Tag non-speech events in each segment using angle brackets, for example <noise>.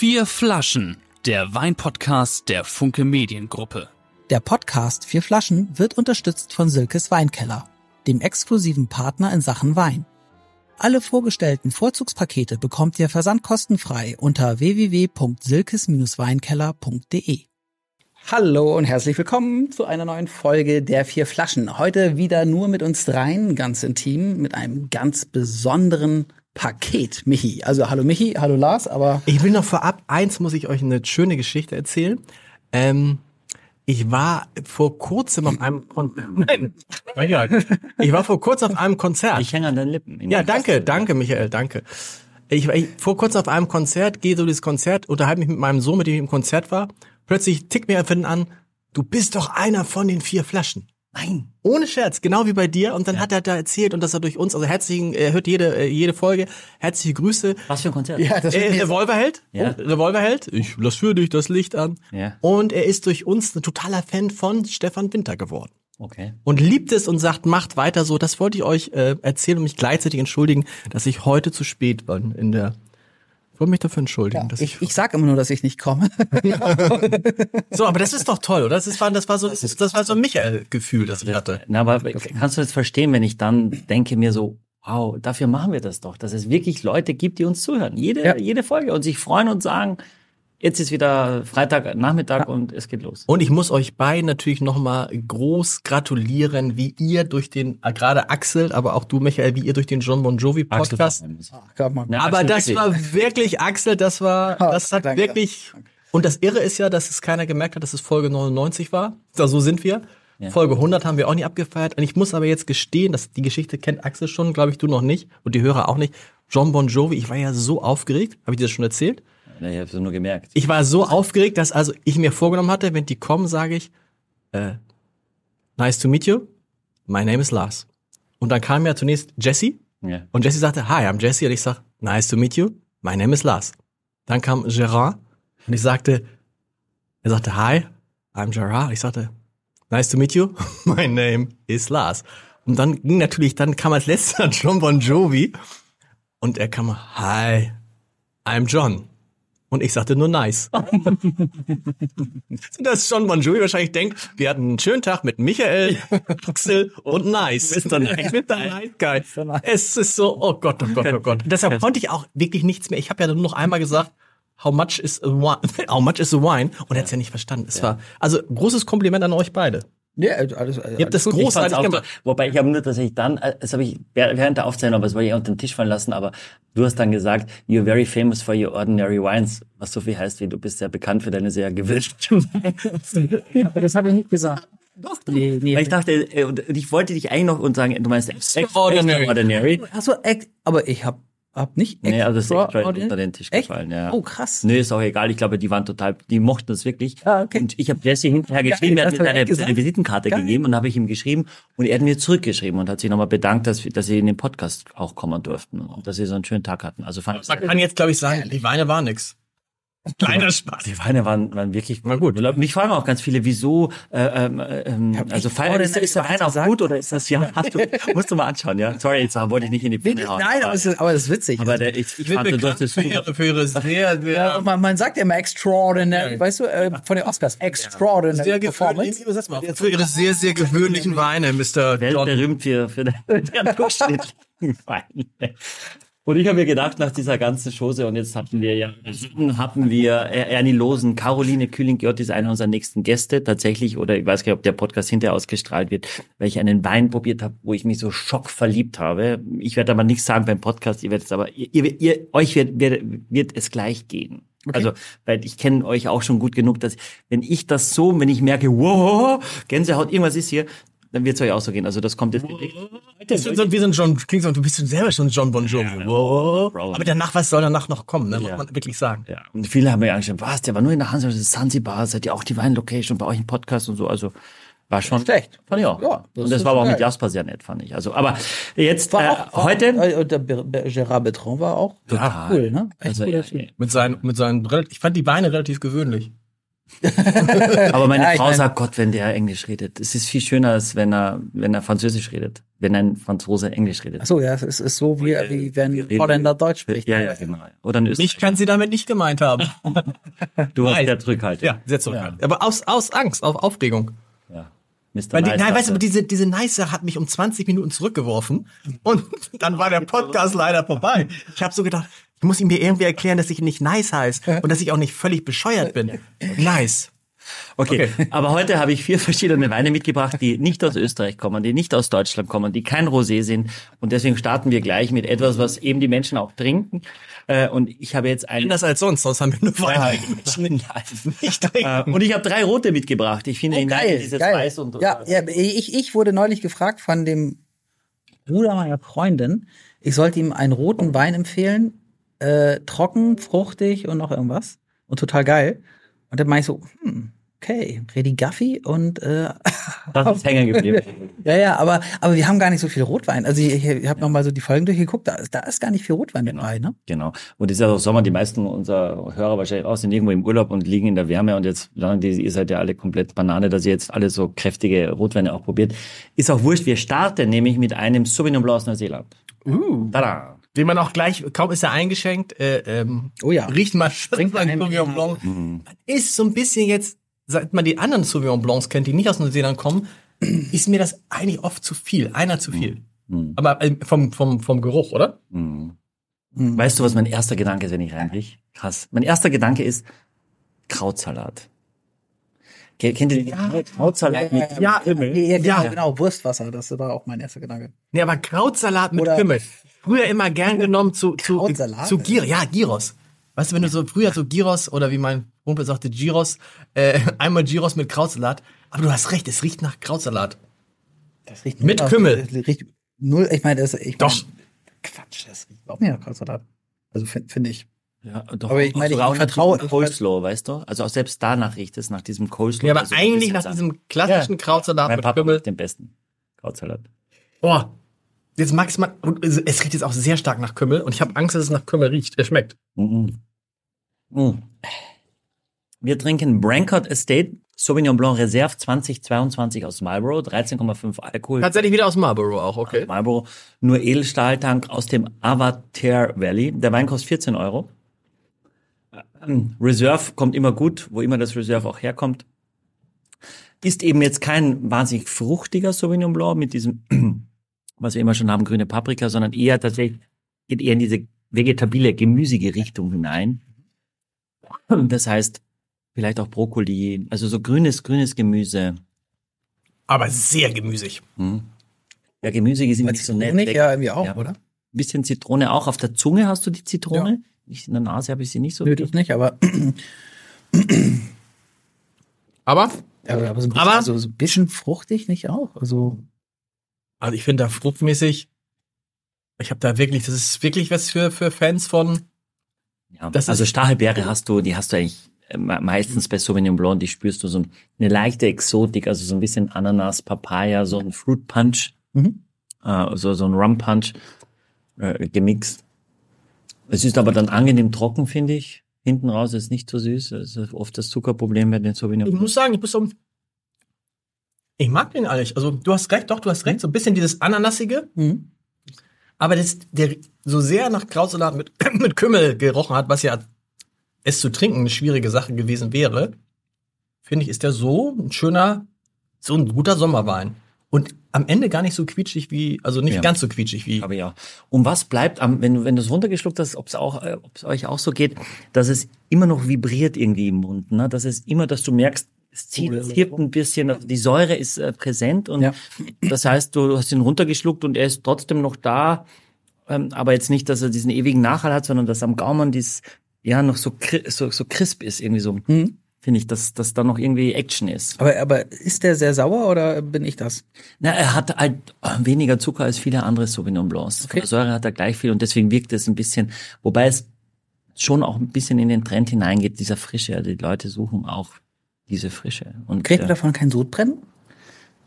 Vier Flaschen, der Weinpodcast der Funke Mediengruppe. Der Podcast Vier Flaschen wird unterstützt von Silkes Weinkeller, dem exklusiven Partner in Sachen Wein. Alle vorgestellten Vorzugspakete bekommt ihr versandkostenfrei unter www.silkes-weinkeller.de. Hallo und herzlich willkommen zu einer neuen Folge der Vier Flaschen. Heute wieder nur mit uns dreien, ganz intim, mit einem ganz besonderen Paket, Michi. Also hallo Michi, hallo Lars, aber. Ich will noch vorab, eins muss ich euch eine schöne Geschichte erzählen. Ähm, ich war vor kurzem auf einem Konzert. Nein. Ich war vor kurzem auf einem Konzert. Ich hänge an deinen Lippen. Ja, danke, danke, Michael, danke. Ich war ich, vor kurzem auf einem Konzert, gehe so dieses Konzert, unterhalte mich mit meinem Sohn, mit dem ich im Konzert war. Plötzlich tickt mir einfach an, du bist doch einer von den vier Flaschen. Nein. Ohne Scherz, genau wie bei dir. Und dann Ja. hat er da erzählt und dass er durch uns, also herzlichen, er hört jede, äh, jede Folge, herzliche Grüße. Was für ein Konzert? Ja, das Äh, Revolverheld? Ja. Oh, Revolverheld? Ich lass für dich das Licht an. Ja. Und er ist durch uns ein totaler Fan von Stefan Winter geworden. Okay. Und liebt es und sagt, macht weiter so. Das wollte ich euch äh, erzählen und mich gleichzeitig entschuldigen, dass ich heute zu spät war in der. Ich wollte mich dafür entschuldigen. dass ich, ich sag immer nur, dass ich nicht komme. <laughs> so, aber das ist doch toll, oder? Das, ist, war, das war so, das war so ein Michael-Gefühl, das ich hatte. Na, aber kannst du das verstehen, wenn ich dann denke mir so, wow, dafür machen wir das doch, dass es wirklich Leute gibt, die uns zuhören. Jede, Ja. jede Folge und sich freuen und sagen, jetzt ist wieder Freitagnachmittag und es geht los. Und ich muss euch beiden natürlich nochmal groß gratulieren, wie ihr durch den, äh, gerade Axel, aber auch du, Michael, wie ihr durch den John Bon Jovi Podcast. Man. Ja, aber Axel, das wirklich. war wirklich, Axel, das war, Ah, das hat danke. wirklich, und das Irre ist ja, dass es keiner gemerkt hat, dass es Folge 99 war. So sind wir. Folge 100 haben wir auch nie abgefeiert. Und ich muss aber jetzt gestehen, dass die Geschichte kennt Axel schon, glaube ich, du noch nicht und die Hörer auch nicht. John Bon Jovi, ich war ja so aufgeregt. Habe ich dir das schon erzählt? Ja, Ich habe es nur gemerkt. Ich war so aufgeregt, dass also ich mir vorgenommen hatte, wenn die kommen, sage ich, äh, nice to meet you. My name is Lars. Und dann kam ja zunächst Jesse Ja. und Jesse sagte, hi, I'm Jesse. Und ich sag, nice to meet you. My name is Lars. Dann kam Gerard und ich sagte, er sagte, hi, I'm Gerard. Und ich sagte, nice to meet you. <laughs> My name is Lars. Und dann ging natürlich, dann kam als letzter <laughs> John Bon Jovi und er kam, hi, I'm John. Und ich sagte nur nice. Dass John Bon Jovi wahrscheinlich denkt, wir hatten einen schönen Tag mit Michael, Axel und Nice. Mr. Nice. Mr. Nice Guy. Es ist so, oh Gott, oh Gott, oh Gott. Deshalb konnte ich auch wirklich nichts mehr. Ich habe ja nur noch einmal gesagt, how much is a wine? <laughs> How much is a wine? Und er hat's ja nicht verstanden. Es war, also großes Kompliment an euch beide. Ja, alles, alles das gut. Ich fand's großartig auch gemacht. wobei ich habe nur tatsächlich dann, äh, das habe ich während der Aufzeichnung, aber das wollte ich unter den Tisch fallen lassen, aber du hast dann gesagt, you're very famous for your ordinary wines, was so viel heißt wie du bist sehr bekannt für deine sehr gewünschten <laughs> Aber das habe ich nicht gesagt. Doch, Nee, nee. Weil ich dachte, äh, und ich wollte dich eigentlich noch und sagen, du meinst Extraordinary. extraordinary. Achso, aber ich habe hab nicht. Nee, also das ist extra unter den Tisch Echt? gefallen, ja. Oh, krass. Nee, ist auch egal. Ich glaube, die waren total, die mochten das wirklich. Ah, okay. Und ich habe Jesse hinterher <laughs> geschrieben, er hat mir ich seine, Visitenkarte Geil. gegeben und habe ich ihm geschrieben und er hat mir zurückgeschrieben und hat sich nochmal bedankt, dass, wir- dass sie in den Podcast auch kommen durften und dass sie so einen schönen Tag hatten. Also fand ich Man kann jetzt, glaube ich, sagen, die Weine waren nix. Kleiner Spaß. die Weine waren, waren wirklich Na gut. Mich fragen auch ganz viele, wieso, äh, ähm, ähm, also echt feiern, ist, ist der Wein auch gesagt. gut oder ist das, ja, hast du, musst du mal anschauen, ja. Sorry, jetzt wollte ich nicht in die Pfanne hauen. Nein, aber es ist, aber es ist witzig. aber der, ich, ich fand, du hast es für ihre, für ihre sehr, sehr, ja, man, man sagt ja immer extraordinary, weißt du, äh, von den Oscars, extraordinary sehr performance. gewöhnlich, für ihre sehr, sehr gewöhnlichen Weine, Mr. John. weltberühmt für, für den, <laughs> den durchschnittlichen <laughs> Wein. Und ich habe mir gedacht, nach dieser ganzen Chose, und jetzt hatten wir ja, hatten wir Ernie Losen, Caroline Kühling-Gjott ist einer unserer nächsten Gäste tatsächlich, oder ich weiß gar nicht, ob der Podcast hinterher ausgestrahlt wird, weil ich einen Wein probiert habe, wo ich mich so schockverliebt habe. Ich werde aber nichts sagen beim Podcast, ihr werdet es aber, ihr, ihr, euch wird, wird, wird es gleich gehen. Also, weil ich kenne euch auch schon gut genug, dass wenn ich das so, wenn ich merke, wow, Gänsehaut, irgendwas ist hier, dann wird es euch auch so gehen. Also das kommt jetzt Das sind so, wir sind John, klingt so, du bist selber schon John Bon Jovi. wow. Bro. Aber danach, was soll danach noch kommen, ne? muss Ja. man wirklich sagen. Ja, und viele haben mir angeschaut, was, der war nur in der Hansa, das ist Zanzibar, seid ihr auch die Weinlocation bei euch im Podcast und so, also war schon Schlecht. Fand ich auch. Ja, das und das war aber auch geil. mit Jasper sehr nett, fand ich. Also, aber jetzt War äh, auch, war heute Auch, äh, der Ber- Ber- Gérard Bertrand war auch Total. cool, ne? Echt Also, cooler ja. Mit seinen, mit seinen, ich fand die Weine relativ gewöhnlich. Aber meine <laughs> Ja, Frau mein- sagt, Gott, wenn der Englisch redet. Es ist viel schöner, als wenn er, wenn er Französisch redet. Wenn ein Franzose Englisch redet. Ach so, ja, es ist so wie, wie wenn reden- Holländer Deutsch spricht. Ja, ja, genau. Oder ein Mich Österreicher. kann sie damit nicht gemeint haben. <laughs> Du hast ja zurückhaltend. Ja, sehr zurückhaltend. Aber aus, aus Angst, auf Aufregung. ja. Mr. Weil die, Nice nein, weißt du, diese, diese Nice hat mich um 20 Minuten zurückgeworfen und dann war der Podcast leider vorbei. Ich habe so gedacht, ich muss ihm mir irgendwie erklären, dass ich nicht Nice heiße und dass ich auch nicht völlig bescheuert bin. Nice. Okay. aber heute habe ich vier verschiedene Weine mitgebracht, die nicht aus Österreich kommen, die nicht aus Deutschland kommen, die kein Rosé sind. Und deswegen starten wir gleich mit etwas, was eben die Menschen auch trinken. Äh, Und ich habe jetzt einen. Anders als sonst, sonst haben wir nur Wein. Nein. Nicht trinken. Äh, Und ich habe drei rote mitgebracht. Ich finde Oh, geil, dieses geil. Weiß und ja, ja, ich, ich wurde neulich gefragt von dem Bruder meiner Freundin, ich sollte ihm einen roten Wein empfehlen, äh, trocken, fruchtig und noch irgendwas und total geil. Und dann meinte ich so, hm, okay, Redi Gaffi und äh, <laughs> das ist hängen geblieben. <laughs> ja, ja, aber aber wir haben gar nicht so viel Rotwein. Also ich, ich habe noch mal so die Folgen durchgeguckt, da, ist- da ist gar nicht viel Rotwein dabei, ne? Genau. Und es ist ja auch Sommer, die meisten unserer Hörer wahrscheinlich auch sind irgendwo im Urlaub und liegen in der Wärme und jetzt sagen die, ihr seid ja alle komplett Banane, dass ihr jetzt alle so kräftige Rotweine auch probiert. Ist auch wurscht, wir starten nämlich mit einem Sauvignon Blanc aus Neuseeland. Uh. Tada. Den man auch gleich, kaum ist er eingeschenkt, äh, ähm, Oh ja. riecht man springt man Sauvignon Blanc. Man ist so ein bisschen jetzt, seit man die anderen Sauvignon Blancs kennt, die nicht aus Neuseeland kommen, <clears throat> ist mir das eigentlich oft zu viel. Einer zu viel. Aber äh, vom, vom, vom Geruch, oder? Mhm. Weißt du, was mein erster Gedanke ist, wenn ich reinriech? Krass. Mein erster Gedanke ist Krautsalat. Ke- Kennt ihr den Krautsalat mit Ja, Ja, ja, genau, Ja. genau, Wurstwasser, das war auch mein erster Gedanke. Nee, aber Krautsalat mit Oder- Kümmel. Früher immer gern genommen zu, zu, Krautsalat? zu Gyros. Ja, Gyros. Weißt du, wenn du so früher so Gyros oder wie mein Kumpel sagte, Gyros, äh, <laughs> einmal Gyros mit Krautsalat. Aber du hast recht, es riecht nach Krautsalat. Das riecht Mit Kümmel. das riecht null, ich meine, das ich Doch. Mein, Quatsch, das riecht überhaupt nicht nach Krautsalat. Also finde find ich. Ja, doch, Aber ich meine, ich auch vertraue- Coleslaw, weißt du? Also auch selbst danach riecht es, nach diesem Coleslaw. Ja, aber also eigentlich nach diesem klassischen Krautsalat Mein mit Papa Kümmel. den besten Krautsalat. Oh, jetzt mag ich mal. Und es riecht jetzt auch sehr stark nach Kümmel und ich habe Angst, dass es nach Kümmel riecht. Er schmeckt. Mhm. Mhm. Wir trinken Brancott Estate Sauvignon Blanc Reserve 2022 aus Marlborough, 13,5 Alkohol. Tatsächlich wieder aus Marlborough auch, okay. Marlboro, nur Edelstahltank aus dem Avatar Valley. Der Wein kostet 14 Euro. Ähm, Reserve kommt immer gut, wo immer das Reserve auch herkommt. Ist eben jetzt kein wahnsinnig fruchtiger Sauvignon Blanc mit diesem, <clears throat> was wir immer schon haben, grüne Paprika, sondern eher tatsächlich, geht eher in diese vegetabile, gemüsige Richtung hinein. <clears throat> Das heißt, vielleicht auch Brokkoli, also so grünes, grünes Gemüse. Aber sehr gemüsig. Ja, Gemüse ist immer nicht so nett. Weg. ja irgendwie auch, Ja. oder? bisschen Zitrone auch. Auf der Zunge hast du die Zitrone? Ich, in der Nase habe ich sie nicht so. Nö, das nicht, aber, Aber, aber, aber, so, ein bisschen, Aber- also, so ein bisschen fruchtig nicht auch. Also, also ich finde da fruchtmäßig, ich habe da wirklich, das ist wirklich was für, für Fans von. Ja, Das ist- also Stachelbeere hast du, die hast du eigentlich äh, me- meistens bei Sauvignon Blanc, die spürst du so eine leichte Exotik, also so ein bisschen Ananas, Papaya, so ein Fruit Punch, Mhm. äh, so, so ein Rum Punch äh, gemixt. Es ist aber dann angenehm trocken, finde ich. Hinten raus ist nicht so süß. Das ist oft das Zuckerproblem bei den Sauvignon Ich muss sagen, ich muss so, ich mag den eigentlich. Also du hast recht, doch, du hast recht, so ein bisschen dieses Ananassige, mhm. aber das, der so sehr nach Krautsalat mit, <clears throat> mit Kümmel gerochen hat, was ja es zu trinken eine schwierige Sache gewesen wäre, finde ich, ist der so ein schöner, so ein guter Sommerwein. Und am Ende gar nicht so quietschig wie, also nicht Ja. ganz so quietschig wie. Aber ja. Und was bleibt am, wenn du, wenn du es runtergeschluckt hast, ob es auch, äh, ob es euch auch so geht, dass es immer noch vibriert irgendwie im Mund, ne? Dass es immer, dass du merkst, es zieht, es hebt ein bisschen, also die Säure ist äh, präsent und Ja. das heißt, du hast ihn runtergeschluckt und er ist trotzdem noch da, ähm, aber jetzt nicht, dass er diesen ewigen Nachhall hat, sondern dass am Gaumen dies, ja, noch so, so, so crisp ist, irgendwie so, Mhm. Finde ich, dass, dass da noch irgendwie Action ist. aber, aber ist der sehr sauer oder bin ich das? Na, er hat halt weniger Zucker als viele andere Sauvignon Blancs. Okay. Säure hat er gleich viel und deswegen wirkt es ein bisschen, wobei es schon auch ein bisschen in den Trend hineingeht, dieser Frische. Also die Leute suchen auch diese Frische. Und Kriegt man äh, davon kein Sodbrennen?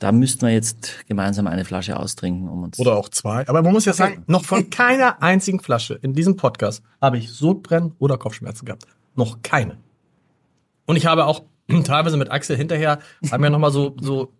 da müssten wir jetzt gemeinsam eine Flasche austrinken, um uns. Oder auch zwei. Aber man muss ja sagen, noch von keiner einzigen Flasche in diesem Podcast habe ich Sodbrennen oder Kopfschmerzen gehabt. Noch keine. Und ich habe auch <clears throat> teilweise mit Axel hinterher, haben wir nochmal so, so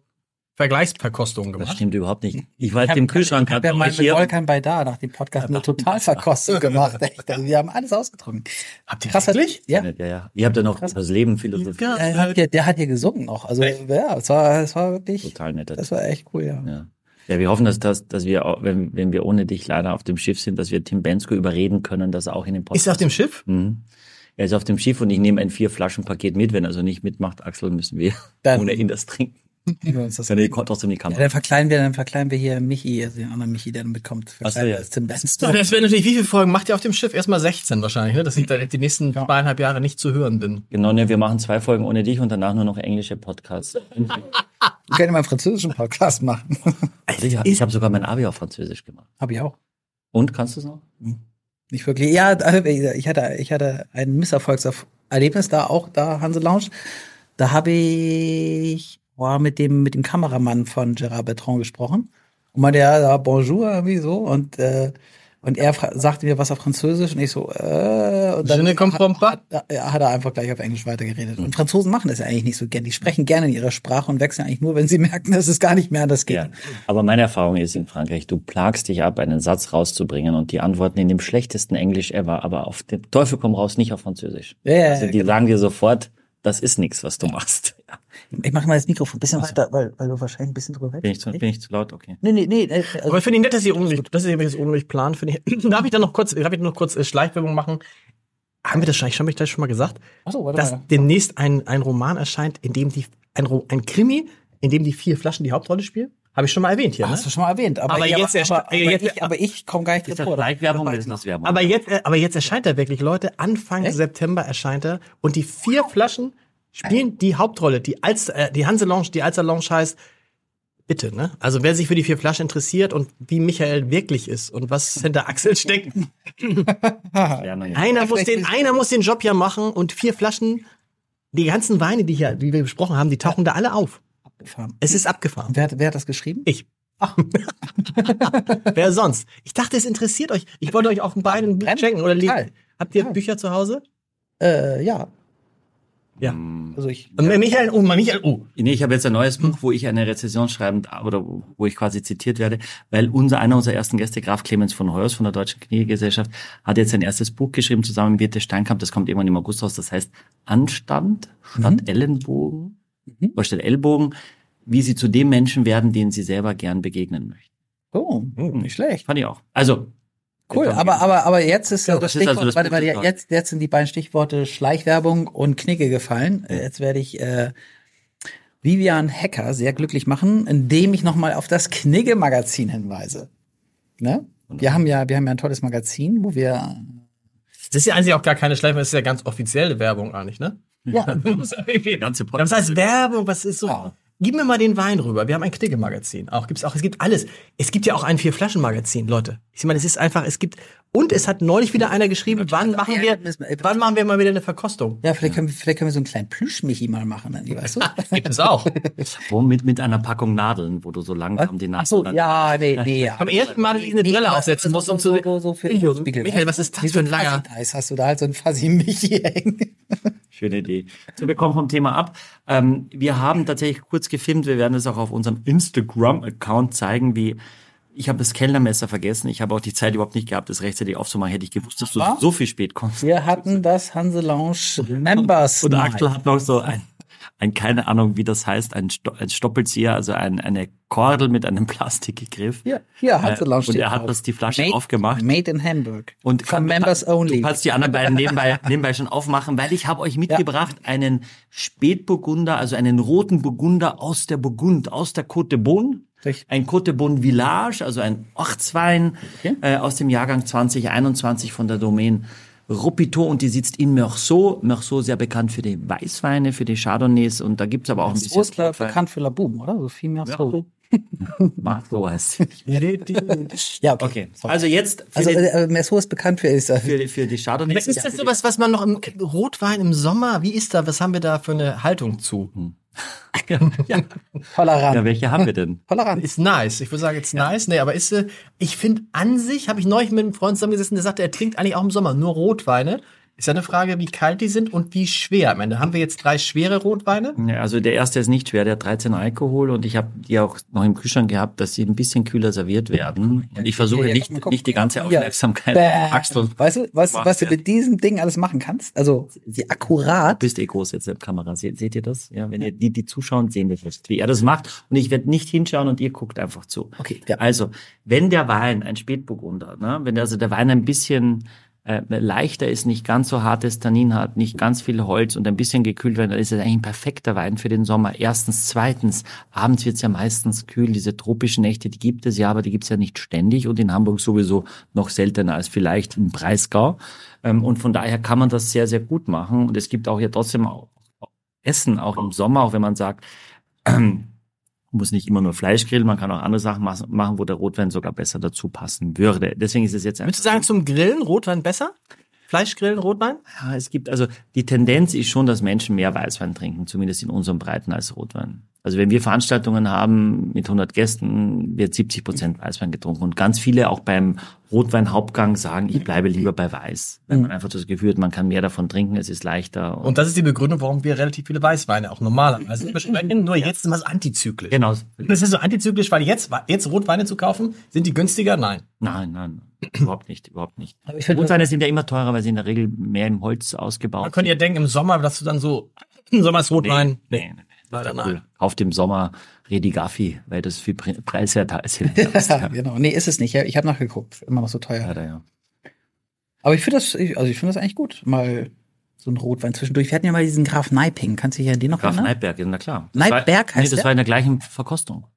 Vergleichsverkostungen Das gemacht. stimmt überhaupt nicht. Ich war jetzt im Kühlschrank Ich habe ja mit hier. Volkan bei da nach dem Podcast eine Totalverkostung gemacht. <laughs> Echt. Also wir haben alles ausgetrunken. Habt ihr Krass, wirklich? Ja. Ja, ja. Ihr habt ja noch das Leben philosophiert. Der hat, ja, der hat hier gesungen noch. Also ja, es war, es war wirklich, Total nett. das war echt cool, ja. Ja. Ja, wir hoffen, dass, dass, dass wir, auch, wenn, wenn wir ohne dich leider auf dem Schiff sind, dass wir Tim Bensko überreden können, dass er auch in den Podcast. Ist er auf dem Schiff? Mhm. Er ist auf dem Schiff und ich nehme ein vier Flaschen Paket mit. Wenn er also nicht mitmacht, Axel, müssen wir <laughs> Dann- ohne ihn das trinken. Das- Wenn er trotzdem die Ja, Kamera. dann verkleiden wir, dann verkleiden wir hier Michi, also den anderen Michi, der mitkommt. So, Verkleiden ja. wir als Tim Benz. So, das wäre natürlich, wie viele Folgen macht ihr auf dem Schiff? Erstmal 16 wahrscheinlich, ne? Dass ich da die nächsten zweieinhalb Jahre nicht zu hören bin. Genau, ne, wir machen zwei Folgen ohne dich und danach nur noch englische Podcasts. <laughs> Wir können mal einen französischen Podcast machen. Also ich ich habe sogar mein Abi auf Französisch gemacht. Habe ich auch. Und kannst du es noch? Nicht wirklich. Ja, also, ich hatte, ich hatte ein Misserfolgserlebnis da auch, da Hanse Lounge. Da habe ich boah, mit dem, mit dem Kameramann von Gerard Bertrand gesprochen. Und meinte, ja, bonjour, irgendwie so. Und, äh, und er sagte mir was auf Französisch und ich so, äh, und pas. hat, ja, hat er einfach gleich auf Englisch weitergeredet. Und Franzosen machen das ja eigentlich nicht so gern. Die sprechen gerne in ihrer Sprache und wechseln eigentlich nur, wenn sie <laughs> merken, dass es gar nicht mehr anders geht. Ja. Aber meine Erfahrung ist in Frankreich, du plagst dich ab, einen Satz rauszubringen und die antworten in dem schlechtesten Englisch ever, aber auf den Teufel komm raus, nicht auf Französisch. Ja, ja, also die genau. sagen dir sofort, das ist nichts, was du machst. Ja. Ich mache mal das Mikrofon ein bisschen weiter, weil, weil du wahrscheinlich ein bisschen drüber Bin, ich zu, bin ich zu laut? Okay. Nee, nee, nee. äh, Also, Aber ich finde ihn nett, dass ihr unruhig, das ist übrigens unruhig Plan, finde ich. <clears throat> Darf ich dann noch kurz, darf ich noch kurz äh, Schleichwerbung machen? Haben wir das schon, ich habe ich das schon mal gesagt? Achso, warte dass mal. demnächst ein, ein Roman erscheint, in dem die, ein, ein Krimi, in dem die vier Flaschen die Hauptrolle spielen? Habe ich schon mal erwähnt hier, ne? Hast du schon mal erwähnt. Aber, Aber jetzt aber, aber, jetzt- ich, aber ich komme gar nicht Ist das oder ist das Werbung? Aber jetzt, aber jetzt erscheint er wirklich, Leute. Anfang Echt? September erscheint er. Und die vier Flaschen spielen die Hauptrolle. Die, Alster, äh, die Hanse Lounge, die Alster Lounge heißt, bitte, ne? Also wer sich für die vier Flaschen interessiert und wie Michael wirklich ist und was hinter Axel steckt, einer muss den, einer muss den Job ja machen und vier Flaschen, die ganzen Weine, die hier, die wir besprochen haben, die tauchen da alle auf. Abgefahren. Es ist abgefahren. Wer, hat- wer hat das geschrieben? Ich. <laughs> Wer sonst? Ich dachte, es interessiert euch. Ich wollte euch auf den Beinen ein Buch Brennt. schenken oder Total. Habt ihr Total. Bücher zu Hause? Äh, ja. Ja. Also ich. Und Michael, oh, Michael, oh. Nee, ich habe jetzt ein neues Buch, wo ich eine Rezension schreiben oder wo ich quasi zitiert werde, weil unser einer unserer ersten Gäste, Graf Clemens von Heuers von der Deutschen Kniegesellschaft, hat jetzt sein erstes Buch geschrieben zusammen mit Birte Steinkamp. Das kommt irgendwann im August raus. Das heißt Anstand statt Ellenbogen Mhm. oder statt Ellbogen, wie sie zu dem Menschen werden, denen sie selber gern begegnen möchten. Oh, nicht schlecht. Fand ich auch. Also Cool, aber, aber, aber jetzt ist ja, Ja, das das ist also Stichwort, das warte, Tages. jetzt, jetzt sind die beiden Stichworte Schleichwerbung und Knigge gefallen. Jetzt werde ich äh, Vivian Hecker sehr glücklich machen, indem ich nochmal auf das Knigge-Magazin hinweise. Ne? Wir haben ja, wir haben ja ein tolles Magazin, wo wir Das ist ja eigentlich auch gar keine Schleife, das ist ja ganz offizielle Werbung eigentlich, ne? ja, <laughs> Was heißt Werbung? Was ist so? Ja. Gib mir mal den Wein rüber. Wir haben ein Knigge-Magazin. Auch gibt's auch, es gibt alles. Es gibt ja auch ein Vier-Flaschen-Magazin, Leute. Ich meine, es ist einfach, es gibt, und es hat neulich wieder einer geschrieben, wann machen wir, wann machen wir mal wieder eine Verkostung? ja, vielleicht können wir, vielleicht können wir so einen kleinen Plüschmichi mal machen, dann, weißt du? <laughs> Gibt es auch. <laughs> Womit mit einer Packung Nadeln, wo du so langsam die Nadeln. Ach so, ja, nee, nee. ja. Am ersten Mal, dass ich eine Brille aufsetzen muss, um zu so, so, für Michael, Spiegel. Michael, was ist das für ein langer- Fuzzy-Dice hast du da halt so ein Fuzzy Michi hängen. Schöne Idee. So, wir kommen vom Thema ab. Ähm, wir haben tatsächlich kurz gefilmt. Wir werden es auch auf unserem Instagram-Account zeigen, wie ich habe das Kellnermesser vergessen. Ich habe auch die Zeit überhaupt nicht gehabt, das rechtzeitig aufzumachen. Hätte ich gewusst, dass du Aber- so viel spät kommst. Wir hatten das Hanse Lounge Members. Und. Axel hat noch so ein, ein keine Ahnung, wie das heißt, ein, Sto ein Stoppelzieher, also ein, eine Kordel mit einem <laughs> Plastikgriff. Ja, hier, Hanse Äh, und er hat das die Flasche Made- aufgemacht. Made in Hamburg. Und From members only. Du kannst die anderen beiden nebenbei, <laughs> nebenbei schon aufmachen, weil ich habe euch mitgebracht einen Spätburgunder, also einen roten Burgunder aus der Burgund, aus der Côte de Beaune. Richtig. Ein Côte de Beaune Village, also ein Ortswein Okay. äh, aus dem Jahrgang 2021 von der Domaine Ropito und die sitzt in Meursault. Meursault sehr bekannt für die Weißweine, für die Chardonnays und da gibt's aber auch ein So bisschen ist klar Rotwein. bekannt für Laboum, oder? So viel mehr so. Marco heißt sie. Ja, okay. Okay, also jetzt Also, äh, Merceau ist bekannt für ist, äh, für, die, für die Chardonnays. Was ist das sowas, was man noch im Rotwein im Sommer, wie ist da, was haben wir da für eine Haltung zu? Tolerant. Ja, welche haben wir denn? <laughs> tolerant. Ist nice. Ich würde sagen, it's nice. Nee, aber ist, äh, ich finde an sich, habe ich neulich mit einem Freund zusammengesessen, der sagte, er trinkt eigentlich auch im Sommer nur Rotweine. Ist ja eine Frage, wie kalt die sind und wie schwer. Am Ende haben wir jetzt drei schwere Rotweine. Ja, also der erste ist nicht schwer, der hat 13 Alkohol und ich habe die auch noch im Kühlschrank gehabt, dass sie ein bisschen kühler serviert werden. Und ich versuche Ja, nicht, nicht die ganze Ja. Aufmerksamkeit Bäh. Axel. Weißt du, was, was du ja. mit diesem Ding alles machen kannst? Also, wie akkurat. Du bist eh groß jetzt in der Kamera. Seht, seht ihr das? Ja, wenn ihr die, die zuschauen, sehen das jetzt, wie er das macht. Und ich werde nicht hinschauen und ihr guckt einfach zu. Okay, ja. Also, wenn der Wein, ein Spätburgunder, ne, wenn also der Wein ein bisschen äh, leichter ist, nicht ganz so hartes Tannin hat, nicht ganz viel Holz und ein bisschen gekühlt wird, dann ist es eigentlich ein perfekter Wein für den Sommer. Erstens. Zweitens, abends wird es ja meistens kühl. Diese tropischen Nächte, die gibt es ja, aber die gibt es ja nicht ständig und in Hamburg sowieso noch seltener als vielleicht im Breisgau. Ähm, und von daher kann man das sehr, sehr gut machen. Und es gibt auch ja trotzdem auch Essen, auch im Sommer, auch wenn man sagt, <clears throat> muss nicht immer nur Fleisch grillen, man kann auch andere Sachen machen, wo der Rotwein sogar besser dazu passen würde. Deswegen ist es jetzt Würdest du sagen, zum Grillen Rotwein besser? Fleischgrillen, Rotwein? ja, es gibt also die Tendenz ist schon, dass Menschen mehr Weißwein trinken, zumindest in unseren Breiten als Rotwein. Also wenn wir Veranstaltungen haben mit 100 Gästen, wird 70 Prozent Weißwein getrunken und ganz viele auch beim Rotwein-Hauptgang sagen, ich bleibe lieber bei Weiß, weil man einfach das Gefühl hat, man kann mehr davon trinken, es ist leichter. Und das ist die Begründung, warum wir relativ viele Weißweine auch normalerweise besprechen. Nur jetzt sind wir es antizyklisch. genau. Das ist so antizyklisch, weil jetzt, jetzt Rotweine zu kaufen, sind die günstiger? Nein. Nein, nein, überhaupt nicht, überhaupt nicht. Rotweine sind ja immer teurer, weil sie in der Regel mehr im Holz ausgebaut Man könnte ja denken, im Sommer, dass du dann so, im Sommer ist Rotwein. Nee, nee, nee. Leider Cool. nein. Kauft im Sommer Redi Gaffi, weil das viel pre- preiswerter ist. ja, <laughs> genau. Nee, ist es nicht. Ja, Ich habe nachgeguckt. Immer noch so teuer. Leider, ja. Aber ich finde das, also ich finde das eigentlich gut. Mal so ein Rotwein zwischendurch. Wir hatten ja mal diesen Graf Neiping. Kannst du dich an den noch Graf erinnern? Neipberg, na klar. Das Neipberg war, heißt nee, das der? war in der gleichen Verkostung.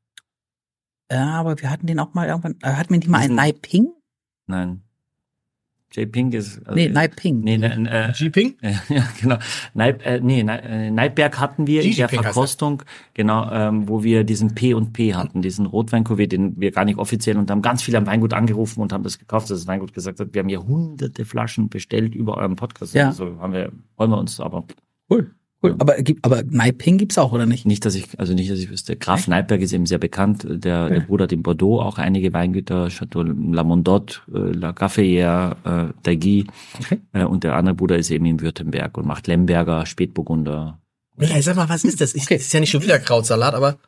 Ja, aber wir hatten den auch mal irgendwann. Äh, hatten wir nicht mal einen Neiping? Nein. J. Pink ist. Also, Nee, Neiping. Nee, ne, äh, Jeeping? <laughs> ja, genau. Neip, äh, nee, Nei- äh, Neipberg hatten wir in der Pink er. Verkostung, genau, ähm, wo wir diesen P und P hatten, diesen Rotwein-Cuvée, den wir gar nicht offiziell und haben ganz viele am Weingut angerufen und haben das gekauft, dass das Weingut gesagt hat, wir haben hier hunderte Flaschen bestellt über euren Podcast. Ja. Also haben wir, wollen wir uns aber Cool. Cool. Aber, gibt- aber Neiping gibt's auch, oder nicht? Nicht, dass ich, also nicht, dass ich wüsste. Graf Neipberg ist eben sehr bekannt. Der, der Bruder hat in Bordeaux auch einige Weingüter, Chateau La Mondotte, äh, La Gaffeyer, äh, Dagui. Okay. Äh, und der andere Bruder ist eben in Württemberg und macht Lemberger, Spätburgunder. Michael, sag mal, was ist das? Ich, Okay. Das ist ja nicht schon wieder Krautsalat, aber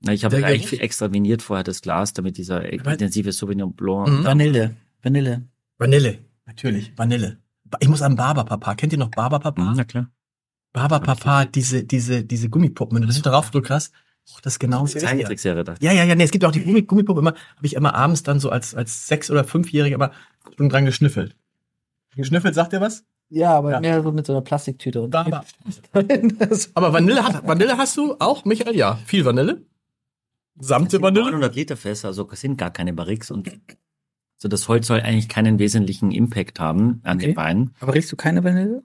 Na, ich habe eigentlich Geruch? extra viniert vorher das Glas, damit dieser intensive Sauvignon Blanc. Mhm. Vanille. Vanille. Vanille. Natürlich, Vanille. Ich muss an Barberpapa. Kennt ihr noch Barberpapa? Mhm, na klar. Barberpapa hat diese, diese, diese Gummipuppen. Wenn du das drauf drückst, hast, oh, das ist genau das Gleiche. Zeichentrickserie dachte Ja, ja, ja, nee, es gibt auch die Gummi, Gummipuppe immer, habe ich immer abends dann so als, als sechs- oder fünfjähriger immer schon dran geschnüffelt. Geschnüffelt, sagt ihr was? Ja, aber Ja. mehr so mit so einer Plastiktüte. Und. Das- <laughs> Aber Vanille, hat, Vanille hast du auch, Michael? Ja, viel Vanille. Samte ich. Vanille. 900 Liter Fässer, also es sind gar keine Barriques und so das Holz soll eigentlich keinen wesentlichen Impact haben an Okay. den Wein. aber riechst du keine Vanille?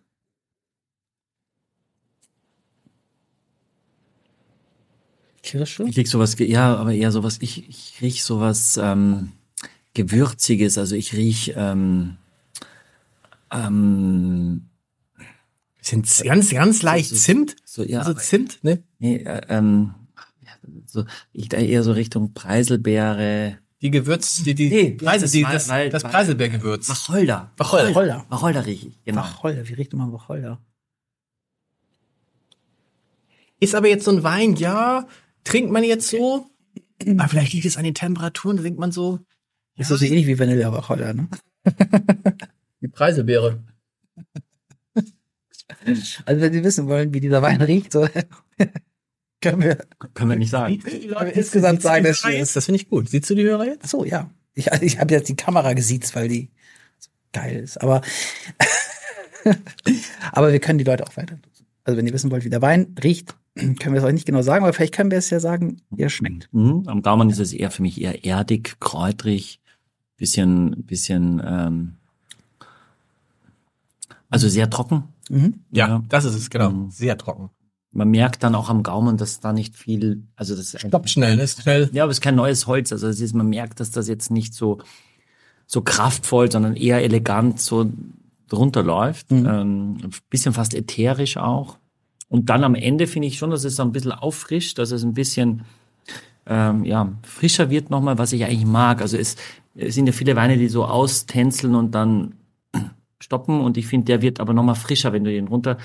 Kirsche? Ich riech sowas, ja, aber eher sowas, ich, ich riech sowas ähm, Gewürziges, also ich riech ähm, ähm, z- ganz, ganz leicht ist- Zimt. so, ja, Also Zimt, ne? nee, äh, ähm, ja, so, ich da eher so Richtung Preiselbeere, Die Gewürz, die, die, Nee, Preise, das die, das, Wald- das Preiselbeergewürz. Wacholder. Wacholder. Wacholder. Wacholder riech ich, genau. Wacholder. Wie riecht man Wacholder? Ist aber jetzt so ein Wein, ja, trinkt man jetzt so, aber vielleicht liegt es an den Temperaturen, da denkt man so, Ist das so ähnlich wie Vanille, Wacholder, ne? die Preiselbeere. <laughs> Also wenn Sie wissen wollen, wie dieser Wein riecht, so <laughs> können wir Können wir nicht sagen. Aber insgesamt sagen, dass wir- das, das finde ich gut. Siehst du die Hörer jetzt? Ach so, ja. Ich, also ich habe jetzt die Kamera gesiezt, weil die so geil ist. Aber, <laughs> aber wir können die Leute auch weiter. Also wenn ihr wissen wollt, wie der Wein riecht, können wir es euch nicht genau sagen, aber vielleicht können wir es ja sagen, wie er schmeckt. Mhm. Am Gaumen ist es eher für mich eher erdig, kräutrig, bisschen, bisschen, ähm, also sehr trocken. Mhm. Ja, Ja. das ist es, genau. Mhm. Sehr trocken. Man merkt dann auch am Gaumen, dass da nicht viel, also das Stoppt schnell, ne? Ist schnell. Ja, aber es ist kein neues Holz. Also es ist, man merkt, dass das jetzt nicht so, so kraftvoll, sondern eher elegant so drunter läuft. Mhm. Ähm, ein bisschen fast ätherisch auch. Und dann am Ende finde ich schon, dass es so ein bisschen auffrischt, dass es ein bisschen ähm, ja, frischer wird nochmal, was ich eigentlich mag. Also es, es sind ja viele Weine, die so austänzeln und dann <clears throat> stoppen und ich finde, der wird aber nochmal frischer, wenn du den runter,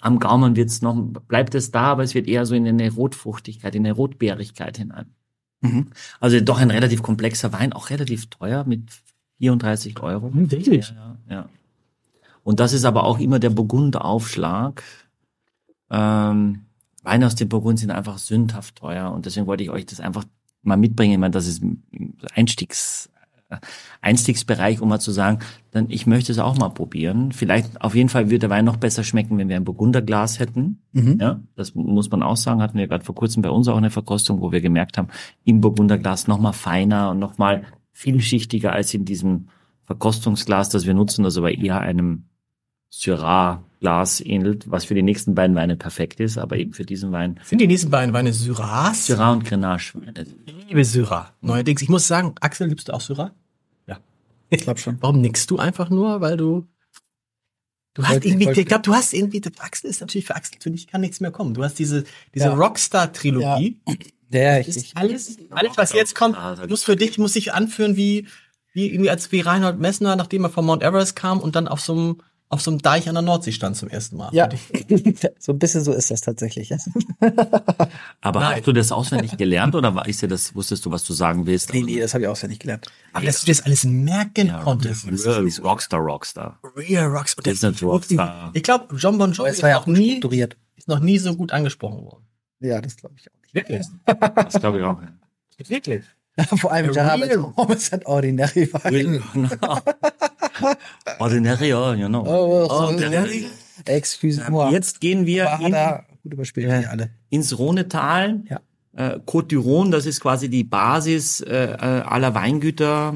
am Gaumen wird's noch, bleibt es da, aber es wird eher so in eine Rotfruchtigkeit, in eine Rotbeerigkeit hinein. Mhm. Also doch ein relativ komplexer Wein, auch relativ teuer mit 34 Euro. Hm, wirklich? Ja, ja, ja. Und das ist aber auch immer der Burgundaufschlag. Ähm, Weine aus dem Burgund sind einfach sündhaft teuer und deswegen wollte ich euch das einfach mal mitbringen. Ich meine, das ist Einstiegs, Einstiegsbereich, um mal zu sagen, dann ich möchte es auch mal probieren. Vielleicht auf jeden Fall würde der Wein noch besser schmecken, wenn wir ein Burgunderglas hätten. Mhm. Ja, das muss man auch sagen. Hatten wir gerade vor kurzem bei uns auch eine Verkostung, wo wir gemerkt haben, im Burgunderglas noch mal feiner und noch mal vielschichtiger als in diesem Verkostungsglas, das wir nutzen, das aber eher einem Syrah-Glas ähnelt, was für die nächsten beiden Weine perfekt ist, aber eben für diesen Wein Sind die nächsten beiden Weine Syrahs? Syrah und Grenache. Weine. Ich liebe Syrah. Neuerdings. Ich muss sagen, Axel, liebst du auch Syrah? Ja. Ich glaube schon. Warum nickst du einfach nur? Weil du. Du hast irgendwie, wollte- ich glaube, du hast irgendwie, Axel ist natürlich für Axel, für dich kann nichts mehr kommen. Du hast diese, diese Ja. Rockstar-Trilogie. Ja, ich, Das ich, ist alles, alles, was jetzt kommt, muss für dich, muss sich anführen wie, wie irgendwie als wie Reinhold Messner, nachdem er von Mount Everest kam und dann auf so einem, auf so einem Deich an der Nordsee stand zum ersten Mal. ja, <laughs> so ein bisschen so ist das tatsächlich. Ja. Aber Nein. hast du das auswendig gelernt oder war ist dir das, wusstest du, was du sagen willst? Nee, nee, das habe ich auswendig gelernt. Aber dass du das alles merken Ja, konntest. das Real ist Rockstar, Rockstar. Real Rocks. Und Das ist natürlich Rockstar. Ich glaube, John Bon Jovi war ja auch ist, noch nie, strukturiert. ist noch nie so gut angesprochen worden. Ja, das glaube ich auch nicht. Wirklich? Das glaube ich auch. Wirklich? <laughs> Vor allem Real- Gerard Thomas hat ordinary Wein. <laughs> Ordinario, you know. Oh, Ordinary? Excuse-moi. Jetzt gehen wir in, gut überspielt die alle. ins Rhonetal. Ja. Äh, Côte d'Iron, das ist quasi die Basis äh, äh, aller Weingüter.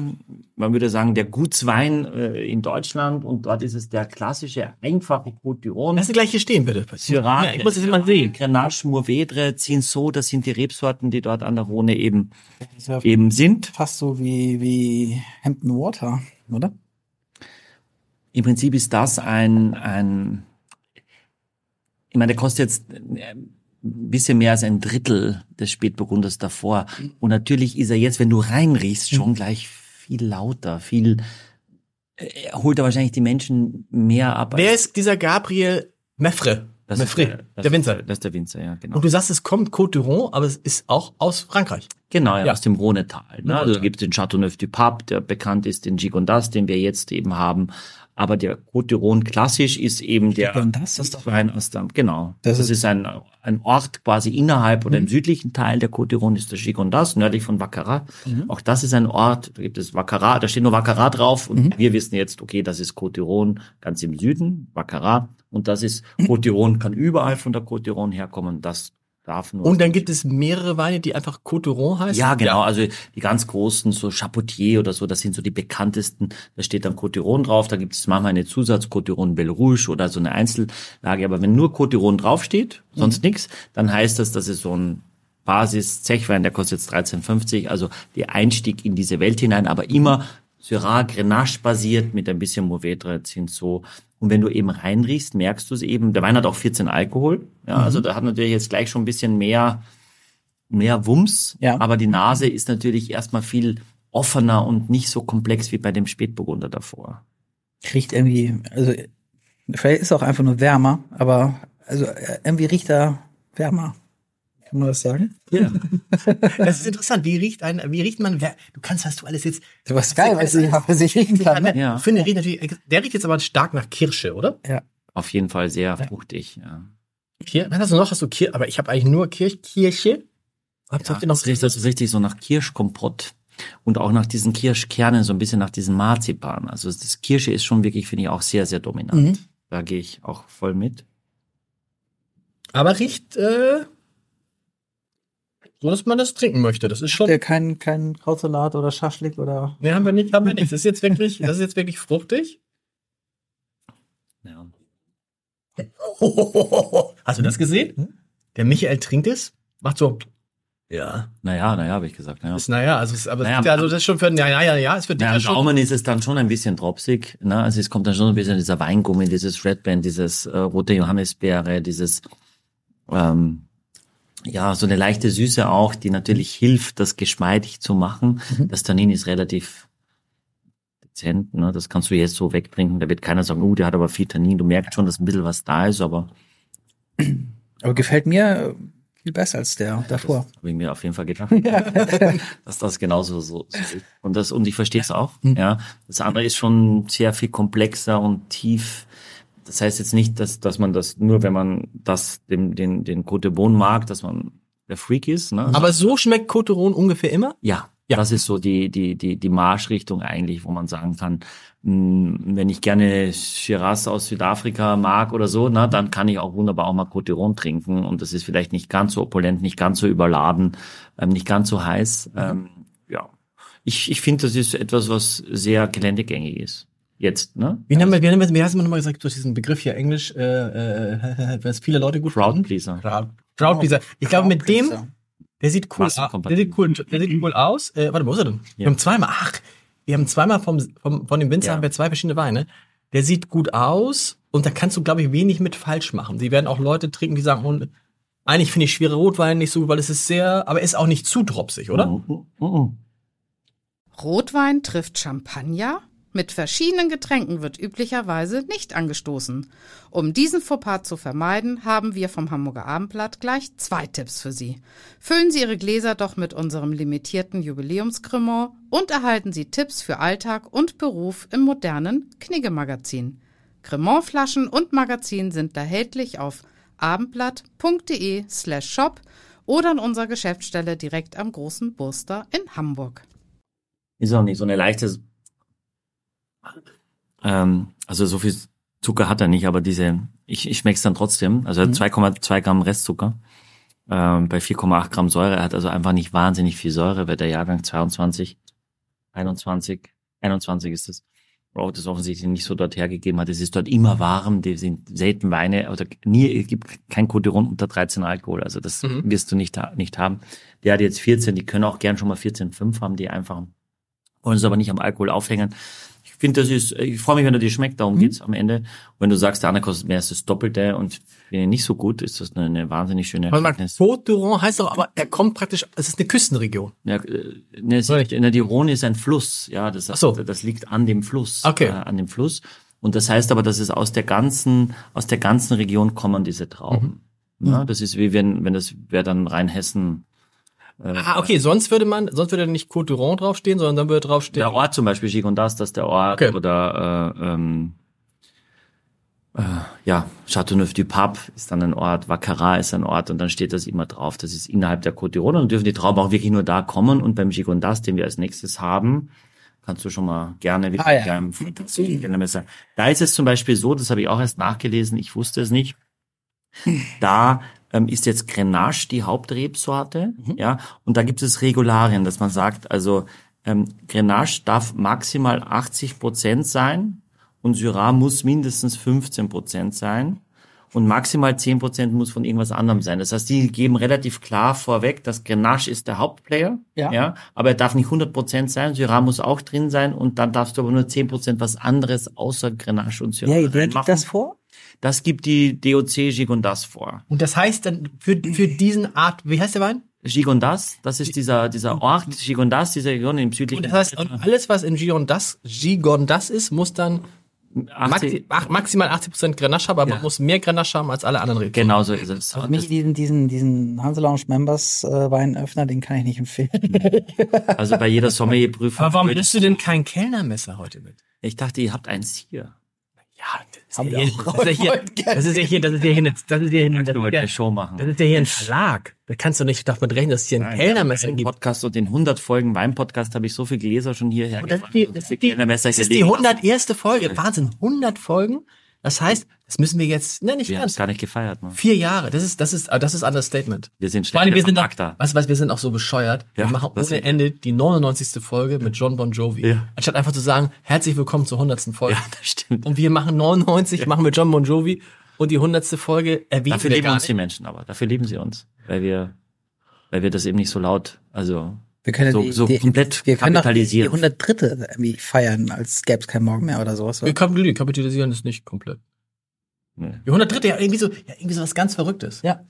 Man würde sagen, der Gutswein äh, in Deutschland. Und dort ist es der klassische, einfache Côte d'Iron. Lass sie gleich hier stehen, bitte. Syrah, Ja, ich muss es immer sehen. Grenache, Mourvedre, Cinsault, das sind die Rebsorten, die dort an der Rhone eben, ja eben sind. fast so wie, wie Hampton Water, oder? Im Prinzip ist das ein, ein ich meine, der kostet jetzt äh, ein bisschen mehr als ein Drittel des Spätburgunders davor. Und natürlich ist er jetzt, wenn du reinriechst, schon gleich viel lauter, viel, äh, er holt er wahrscheinlich die Menschen mehr ab. Wer ist dieser Gabriel Meffre? das ist Meffre, das der ist Winzer. Das ist der Winzer, ja, genau. Und du sagst, es kommt Côte d'Iron, aber es ist auch aus Frankreich. Genau, ja, Ja. aus dem Rhonetal. Ne? Also gibt es den Châteauneuf du Pape, der bekannt ist, den Gigondas, den wir jetzt eben haben. Aber der Côte d'Iron klassisch ist eben der Gigondas, das ist Wein aus dem, genau. Das Das, ist- ist, ein, ein Ort quasi innerhalb oder im südlichen Teil der Côte d'Iron ist der Gigondas, nördlich von Vaccarat. Auch das ist ein Ort, da gibt es Vaccarat, da steht nur Vaccarat drauf und wir wissen jetzt, okay, das ist Côte d'Iron ganz im Süden, Vaccarat. Und das ist, <clears throat> Côte d'Iron kann überall von der Côte d'Iron herkommen, das Und dann gibt es mehrere Weine, die einfach Côte d'Iron heißen. ja, genau. Also die ganz großen, so Chapoutier oder so, das sind so die bekanntesten. Da steht dann Côte d'Iron drauf. Da gibt es manchmal eine Zusatz Côte d'Iron Belle Rouge oder so eine Einzellage. Aber wenn nur Côte d'Iron draufsteht, sonst nix, dann heißt das, das ist so ein Basis-Zechwein, der kostet jetzt 13,50. Also der Einstieg in diese Welt hinein, aber immer Syrah, Grenache basiert mit ein bisschen Mourvedre, Cinsault. Und wenn du eben reinriechst, merkst du es eben. Der Wein hat auch 14 Alkohol. Ja, also da hat natürlich jetzt gleich schon ein bisschen mehr mehr Wumms, Ja. aber die Nase ist natürlich erstmal viel offener und nicht so komplex wie bei dem Spätburgunder davor. Riecht irgendwie, also vielleicht ist auch einfach nur wärmer, aber also äh, irgendwie riecht er wärmer. Kann man das sagen? Ja. <laughs> Das ist interessant. Wie riecht ein, wie riecht man, wer, du kannst, hast du alles jetzt, Das ist geil, weil ich, weil ich riechen kann. Ne? Ja. ich finde, der riecht natürlich, der riecht jetzt aber stark nach Kirsche, oder? Auf jeden Fall sehr fruchtig. Ja. Kir was hast du noch? Hast du Kir aber ich habe eigentlich nur Kirch Kirsche. Habt Ja, ihr noch das riecht das richtig so nach Kirschkompott und auch nach diesen Kirschkernen, so ein bisschen nach diesem Marzipan. Also das Kirsche ist schon wirklich, finde ich, auch sehr, sehr dominant. Mhm. Da gehe ich auch voll mit. Aber riecht, äh, dass man das trinken möchte. Das ist schon. Der kein, kein Krautsalat oder Schaschlik oder. Nee, haben wir nicht, haben wir nicht. Das ist jetzt wirklich, <laughs> das ist jetzt wirklich fruchtig. Ja. Hast du das gesehen? Der Michael trinkt es, macht so, ja, Naja, naja, habe ich gesagt. Ja. ist naja, also, es- aber Naja, ist also das ist schon für, ja, ja, ja, ist für dich Ja, ja am schon. Gaumen ist es dann schon ein bisschen dropsig. Ne? Also es kommt dann schon ein bisschen dieser Weingummi, dieses Red Band, dieses äh, rote Johannisbeere, dieses ähm, ja so eine leichte Süße auch, die natürlich hilft, das geschmeidig zu machen. Das Tannin ist relativ dezent. Ne? Das kannst du jetzt so wegtrinken. Da wird keiner sagen, oh, der hat aber viel Tannin. Du merkst schon, dass ein bisschen was da ist, aber Aber gefällt mir viel besser als der davor. habe ich mir auf jeden Fall gedacht, <laughs> dass das genauso so, so ist. Und das, und ich verstehe es auch. Mhm. Ja. Das andere ist schon sehr viel komplexer und tief. Das heißt jetzt nicht, dass, dass man das nur, wenn man das, den, den, den de Beaune mag, dass man der Freak ist. Ne? Aber so schmeckt Coteron ungefähr immer? Ja, Ja. das ist so die, die, die, die Marschrichtung eigentlich, wo man sagen kann, mh, wenn ich gerne Shiraz aus Südafrika mag oder so, na, dann kann ich auch wunderbar auch mal Côte d'Iron trinken und das ist vielleicht nicht ganz so opulent, nicht ganz so überladen, ähm, nicht ganz so heiß. Ähm, ja, ich, ich finde, das ist etwas, was sehr geländegängig ist. Jetzt, ne? Wie, haben wir, wie, haben wir, wie hast du nochmal gesagt, durch diesen Begriff hier Englisch, äh, äh, was viele Leute gut Crowd finden? Pleaser. Crowd, Crowd Pleaser. Ich glaube, mit dem, der sieht cool, aus. der sieht cool, der sieht cool aus. Äh, warte, wo ist er denn? Wir Ja. haben zweimal, ach, wir haben zweimal vom, vom, von dem Winzer Ja. haben wir zwei verschiedene Weine. Der sieht gut aus und da kannst du, glaube ich, wenig mit falsch machen. Die werden auch Leute trinken, die sagen, oh, eigentlich finde ich schwere Rotwein nicht so gut, weil es ist sehr, aber er ist auch nicht zu dropsig, oder? Mhm, mhm. Rotwein trifft Champagner? Mit verschiedenen Getränken wird üblicherweise nicht angestoßen. Um diesen Fauxpas zu vermeiden, haben wir vom Hamburger Abendblatt gleich zwei Tipps für Sie. Füllen Sie Ihre Gläser doch mit unserem limitierten Jubiläumscremant und erhalten Sie Tipps für Alltag und Beruf im modernen Knigge-Magazin. Cremantflaschen und Magazin sind erhältlich auf abendblatt.de slash shop oder an unserer Geschäftsstelle direkt am Großen Burster in Hamburg. Ist auch nicht so eine leichte. Ähm, also so viel Zucker hat er nicht, aber diese, ich, ich schmeck's dann trotzdem. Also er hat 2,2 Gramm Restzucker ähm, bei 4,8 Gramm Säure. Er hat also einfach nicht wahnsinnig viel Säure, weil der Jahrgang 22, 21, 21 ist es. Road das offensichtlich nicht so dort hergegeben hat. Es ist dort immer warm, die sind selten Weine, oder nie, es gibt kein Coteron unter 13 Alkohol, also das Mhm. wirst du nicht, nicht haben. Der hat jetzt 14, die können auch gern schon mal 14,5 haben, die einfach wollen es aber nicht am Alkohol aufhängen. Ich finde, das ist, ich freue mich, wenn er dir schmeckt, darum geht's am Ende. Und wenn du sagst, der andere kostet mehr als das Doppelte und finde ihn nicht so gut, ist das eine, eine wahnsinnig schöne Erkenntnis. Côte d'Iron heißt doch, aber er kommt praktisch, es ist eine Küstenregion. Ja, äh, ne, es- ne, die Rhone ist ein Fluss, ja, das, so. das liegt an dem Fluss, Okay. äh, an dem Fluss. Und das heißt aber, dass es aus der ganzen, aus der ganzen Region kommen diese Trauben. Mhm. Ja, das ist wie wenn, wenn das wäre dann Rheinhessen. Äh, Ah, okay, sonst würde man, sonst würde nicht Côte d'Iron draufstehen, sondern dann würde draufstehen. Der Ort zum Beispiel, Gigondas, das ist der Ort. Okay. Oder äh, ähm, äh, ja, Châteauneuf-du-Pape ist dann ein Ort, Vacara ist ein Ort und dann steht das immer drauf. Das ist innerhalb der Côte d'Iron und dann dürfen die Trauben auch wirklich nur da kommen. Und beim Gigondas, den wir als nächstes haben, kannst du schon mal gerne wieder Ah, ja. gerne sagen. Da ist es zum Beispiel so, das habe ich auch erst nachgelesen, ich wusste es nicht. <laughs> Da ähm, ist jetzt Grenache die Hauptrebsorte, ja, und da gibt es Regularien, dass man sagt, also ähm, Grenache darf maximal 80 Prozent sein und Syrah muss mindestens 15 Prozent sein und maximal 10 Prozent muss von irgendwas anderem sein. Das heißt, die geben relativ klar vorweg, dass Grenache ist der Hauptplayer, Ja. ja, aber er darf nicht 100 Prozent sein, Syrah muss auch drin sein und dann darfst du aber nur 10 Prozent was anderes außer Grenache und Syrah Ja, gibt reinmachen. das vor? Das gibt die DOC Gigondas vor. Und das heißt dann für, für diesen Art, wie heißt der Wein? Gigondas, das ist dieser, dieser Ort, Gigondas, diese Region im südlichen. Und das heißt, und alles, was in Gigondas, Gigondas ist, muss dann 80, maxi, ach, maximal 80% Grenache haben, aber Ja. man muss mehr Grenache haben als alle anderen Rebsorten. genau so ist es. Also mich diesen, diesen, diesen Hanse Lounge Members äh, Weinöffner, den kann ich nicht empfehlen. also bei jeder <laughs> Sommelierprüfung. Aber warum nimmst du denn kein Kellnermesser heute mit? Ich dachte, ihr habt eins hier. Ja, das Haben ist wir ja hier, auch das ist ja hier, das ist ja hier, das ist ja hier, eine- das ist ja hier, das ist ja, eine Show machen. das ist ja hier ein Verlag. Da kannst du nicht damit rechnen, dass es hier ein Kellnermesser gibt. Podcast und in 100 Folgen Wein-Podcast habe ich so viele Gläser schon hierher Und das ist gebracht. die, das ist die, das hier ist die liegen lassen. 101. Folge. Wahnsinn, 100 Folgen. Das heißt, das müssen wir jetzt, ne, nicht Wir haben es ganz. gar nicht gefeiert, man. Vier Jahre. Das ist, das ist, ah, das ist Understatement. Wir sind Vor allem, wir sind auch, Vermarkter. weißt du was, wir sind auch so bescheuert. Ja, wir machen ohne Ende die 99. Folge mit John Bon Jovi. Ja. Anstatt einfach zu sagen, herzlich willkommen zur 100. Folge. Ja, das stimmt. Und wir machen 99, machen wir John Bon Jovi und die 100. Folge erwähnen Dafür wir lieben gar uns die. Menschen aber. Dafür lieben sie uns. Weil wir, weil wir das eben nicht so laut, also, Wir können So- die, so die, komplett wir können doch die kapitalisieren. 103. irgendwie feiern, als gäbe es keinen Morgen mehr oder sowas. Wir Oder? kapitalisieren, kapitalisieren ist nicht komplett. Nee. Die 103. ja irgendwie so, ja, irgendwie so was ganz Verrücktes. Ja.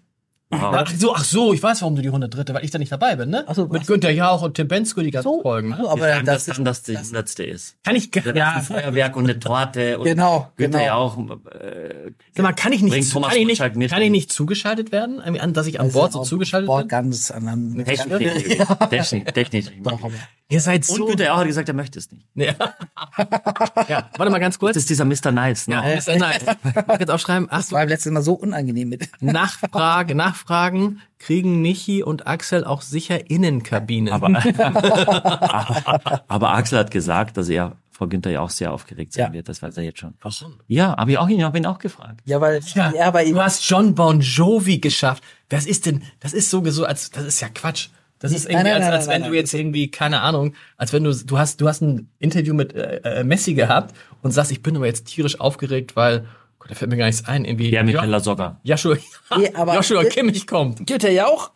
Ach so, ach so, ich weiß, warum du die 103. Weil ich da nicht dabei bin, ne? Ach so, Mit? Günther Jauch und Tim Bensko die ganzen So, Folgen. Ne? also, aber Sagen, das dass ist dann das die hundertste ist. Kann ich, Da ja, ein Feuerwerk und eine Torte und Genau, Günther genau. ja auch. Äh, sag mal, kann ich nicht, Thomas kann ich nicht, mit. kann ich nicht zugeschaltet werden? An- Dass ich an Bord so zugeschaltet Bord bin? ganz an einem Technik, <laughs> Technik, Technik. Ihr seid Und so. Günther ja auch hat gesagt, er möchte es nicht. Ja. <laughs> ja, warte mal ganz kurz. Das ist dieser Mr. Nice. Ne? Ja, er nice. <laughs> Ich muss jetzt aufschreiben. Ach Das so, war letztes Mal so unangenehm mit. Nachfrage, Nachfragen kriegen Michi und Axel auch sicher Innenkabinen. Aber, <laughs> <laughs> aber Axel hat gesagt, dass er vor Günther ja auch sehr aufgeregt sein Ja. wird. Das weiß er jetzt schon. Warum? Ja, aber ich auch ihn, habe ihn auch gefragt. Ja, weil, ja, bei ihm. Du hast John Bon Jovi geschafft. Was ist denn, das ist so, so als, das ist ja Quatsch. Das ist irgendwie, Nein, nein, als, als nein, wenn nein. du jetzt irgendwie, keine Ahnung, als wenn du, du hast, du hast ein Interview mit äh, äh, Messi gehabt und sagst, ich bin aber jetzt tierisch aufgeregt, weil, Gott, da fällt mir gar nichts ein, irgendwie. Ja, Bella Socker. Joshua, <laughs> Nee, aber- Joshua Kimmich kommt. Günther ja auch.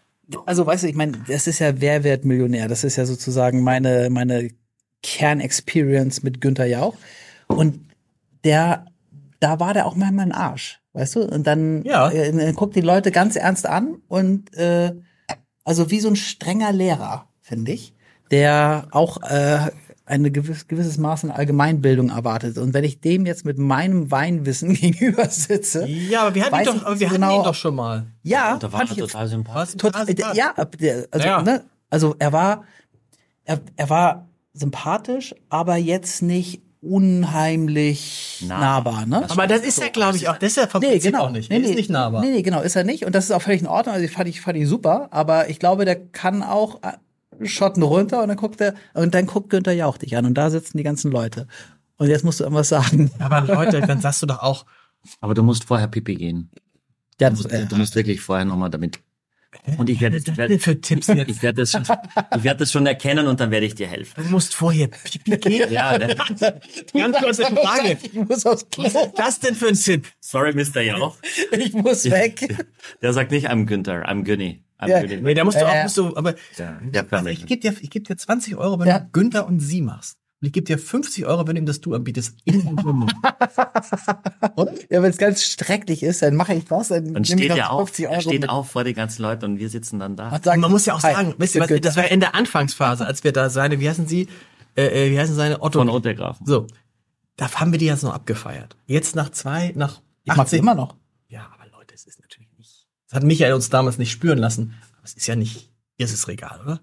Also, weißt du, ich meine, das ist ja Wer wird Millionär? Das ist ja sozusagen meine, meine Kernexperience mit Günther Jauch. Und der, da war der auch manchmal ein Arsch, weißt du? Und dann, Ja. äh, dann guckt die Leute ganz ernst an und äh, also wie so ein strenger Lehrer, finde ich, der auch äh, ein gewiss, gewisses Maß an Allgemeinbildung erwartet. Und wenn ich dem jetzt mit meinem Weinwissen <laughs> gegenüber sitze, Ja, aber wir hatten, ihn doch, aber wir nicht hatten genau. ihn doch schon mal. ja, Da war er total sympathisch. Total, ja, also, Ja. ne, also er war, er, er war sympathisch, aber jetzt nicht unheimlich Nah. nahbar, ne? Aber das ist ja, glaube ich, auch, das ist ja vom Nee, genau. auch nicht. Nee, Nee, ist nicht nahbar. Nee, nee, genau, ist er nicht. Und das ist auch völlig in Ordnung. Also ich fand ich, fand ich super, aber ich glaube, der kann auch Schotten runter und dann guckt er, und dann guckt Günther Jauch dich an und da sitzen die ganzen Leute. Und jetzt musst du irgendwas sagen. Aber Leute, dann sagst du doch auch, Aber du musst vorher Pipi gehen. Ja, Du das, musst, äh, du musst wirklich vorher nochmal damit. Und ich werde werd, für Tipps jetzt? ich werde das, schon- ich werde das schon erkennen und dann werde ich dir helfen. Du musst vorher Pipi <laughs> gehen. Ja, ne? <laughs> Ganz kurze Frage. ich muss aufs Klo. Was ist das denn für ein Tipp? Sorry, Mr. Jauch. Ich muss weg. Der sagt nicht, I'm Günther, I'm Günni. Ja. Nee, da musst du auch, musst du, aber Ja, kann ich gebe dir, ich geb dir 20 Euro, wenn Ja. du Günther und sie machst. Und ich gebe dir 50 Euro, wenn du ihm das du anbietest. In Mund. <laughs> Ja, wenn es ganz schrecklich ist, dann mache ich das. Dann, ich steht noch er auf, 50 er Euro steht mit. auf vor den ganzen Leuten und wir sitzen dann da. Und Und man muss ja auch hi, sagen, wisst ihr was, Günther. das war in der Anfangsphase, als wir da seine, wie heißen sie, äh, äh, wie heißen seine Otto? Von Untergrafen. So. Da haben wir die jetzt noch abgefeiert. Jetzt nach zwei, nach ich mach's 18 immer noch. Ja, aber Leute, es ist hat Michael uns damals nicht spüren lassen. Aber es ist ja nicht ihres Regal, oder?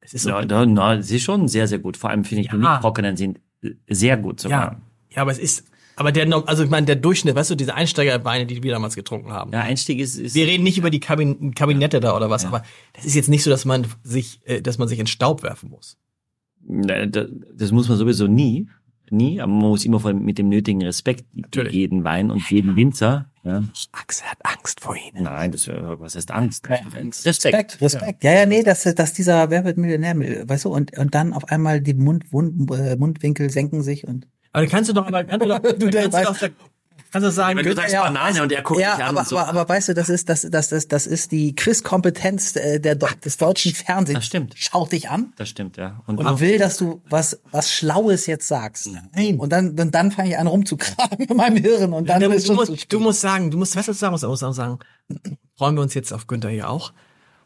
Es ist. Ja, da, na, sie ist schon sehr, sehr gut. Vor allem finde ich, die Ja. nicht trockenen sind sehr gut sogar. ja. ja, aber es ist. Aber der, also ich meine, der Durchschnitt, weißt du, diese Einsteigerweine, die wir damals getrunken haben. Ja, Einstieg ist, ist Wir reden nicht über die Kabin Kabinette da oder was, aber das ist jetzt nicht so, dass man sich, äh, dass man sich in Staub werfen muss. Da- das muss man sowieso nie. Nie, aber man muss immer vor- mit dem nötigen Respekt Natürlich. jeden Wein und jeden Winzer. Ja. Axel hat Angst vor ihnen. Nein, das was heißt Angst? Respekt. Respekt, Respekt. Ja, ja, nee, dass, dass dieser Wer wird Millionär, weißt du, und, und dann auf einmal die Mund, Mund, äh, Mundwinkel senken sich und Aber dann kannst du doch, aber kannst du doch, <laughs> Du, der kannst weißt- doch, kannst du sagen, Wenn du sagst ja, Banane und er guckt ja, dich an aber, und so. aber, aber weißt du, das ist das, das, das, das ist die Quizkompetenz äh, der, des deutschen Fernsehens. Das stimmt. Schaut dich an das stimmt, ja. Und, und will, dass du was was Schlaues jetzt sagst. Nein. Und dann und dann fange ich an rumzukramen in meinem Hirn und dann du, ist du, schon musst, zu du musst sagen, du musst, weißt du, was du sagen musst, auch sagen, freuen wir uns jetzt auf Günther hier auch.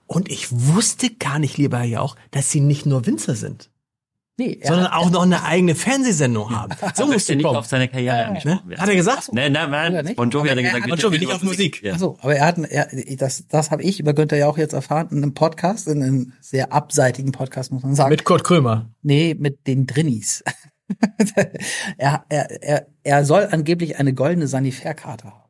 Und ich wusste gar nicht, lieber hier auch, dass sie nicht nur Winzer sind, nee, er sondern hat- auch noch eine eigene Fernsehsendung haben. <laughs> So möchte du nicht kommen. auf seine Karriere angesprochen Ne? werden. Hat er gesagt? Nein, nein, Oder nein. nicht? Bon Jovi hat er er gesagt, Bon Jovi, nicht auf Musik. Ja. Ach so, aber er hat, er, das, das habe ich über Günther ja auch jetzt erfahren in einem Podcast, in einem sehr abseitigen Podcast, muss man sagen. Mit Kurt Krömer. Nee, mit den Drinnies. <laughs> er, er, er, er soll angeblich eine goldene Sanitärkarte haben.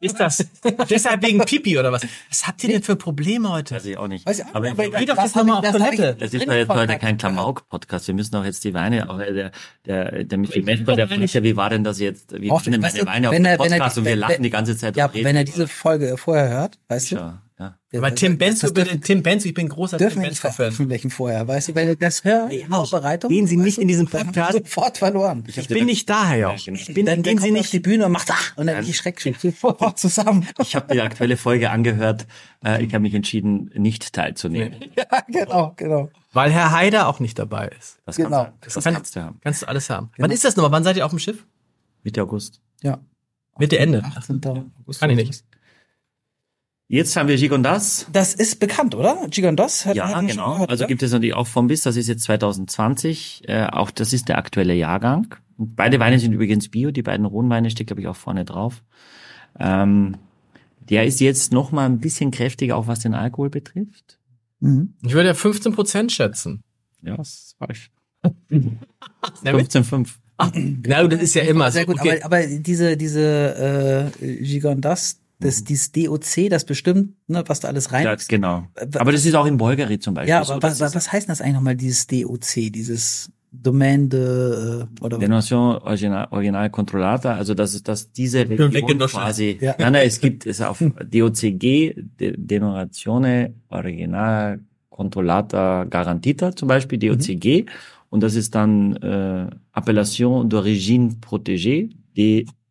Ist das deshalb wegen Pipi oder was? Was habt ihr denn für Probleme heute? Weiß ich auch nicht. Weiß ich, aber aber geh doch das jetzt noch mal hab ich- auf Toilette. das ist doch jetzt heute kein. Klamauk-Podcast. Wir müssen auch jetzt die Weine, auch äh, der, der, der Michael Mesper, der ja, wie war denn das jetzt? Wir Auch, nehmen meine Weine auf den er- er Podcast und wir lachen die ganze Zeit. Ja, und reden wenn er diese Folge vorher hört, weißt du? Ja, ja. Aber Tim Benz, das dürfen, Tim Benz, ich bin großer dürfen Tim wir nicht Benz-Fan. veröffentlichen vorher, weißt du? Wenn er das hört, in Vorbereitung. Gehen Sie nicht in diesen <laughs> Podcast. Sofort verloren. Ich bin nicht da, Herr Jauch. Ich bin, dann gehen Sie er auf die nicht. Bühne und macht, ach, und dann ich schreck schon sofort zusammen. Ich habe die aktuelle Folge angehört. Äh, ich habe mich entschieden, nicht teilzunehmen. <laughs> ja, genau, genau. Weil Herr Haider auch nicht dabei ist. Das Genau. kann, das kann- kannst du haben. Kannst du alles haben. Genau. Wann ist das nochmal? Wann seid ihr auf dem Schiff? Mitte August. Ja. Mitte Ende. 18. Kann ich nicht. Jetzt haben wir Gigondas. Das ist bekannt, oder? Gigondas? hat- Ja, genau. gehört, Also oder? gibt es natürlich auch vom Biss, das ist jetzt 2020. Äh, auch das ist der aktuelle Jahrgang. Und beide Weine sind übrigens Bio, die beiden Rotweine steht, glaube ich, auch vorne drauf. Ähm, der ist jetzt noch mal ein bisschen kräftiger, auch was den Alkohol betrifft. Mhm. Ich würde ja 15 Prozent schätzen. Ja, das ist falsch. Nämlich? 15,5. Na, das ist ja immer Sehr so. gut, Okay. aber, aber diese, diese äh, Gigondas, das, dieses DOC, das bestimmt, ne, was da alles rein Ja, ist. genau. Äh, Aber das ist auch in Bulgari zum Beispiel Ja, so. aber Das was, was, ist was heißt denn das eigentlich nochmal, dieses DOC, dieses Domain de, äh, oder Denotation Original, Original Controllata, also dass es, dass diese Region quasi, Ja. <laughs> nein, nein, es gibt es auf <laughs> DOCG, De- Denotazione Original Controllata Garantita zum Beispiel, DOCG, und das ist dann äh, Appellation d'origine protégée,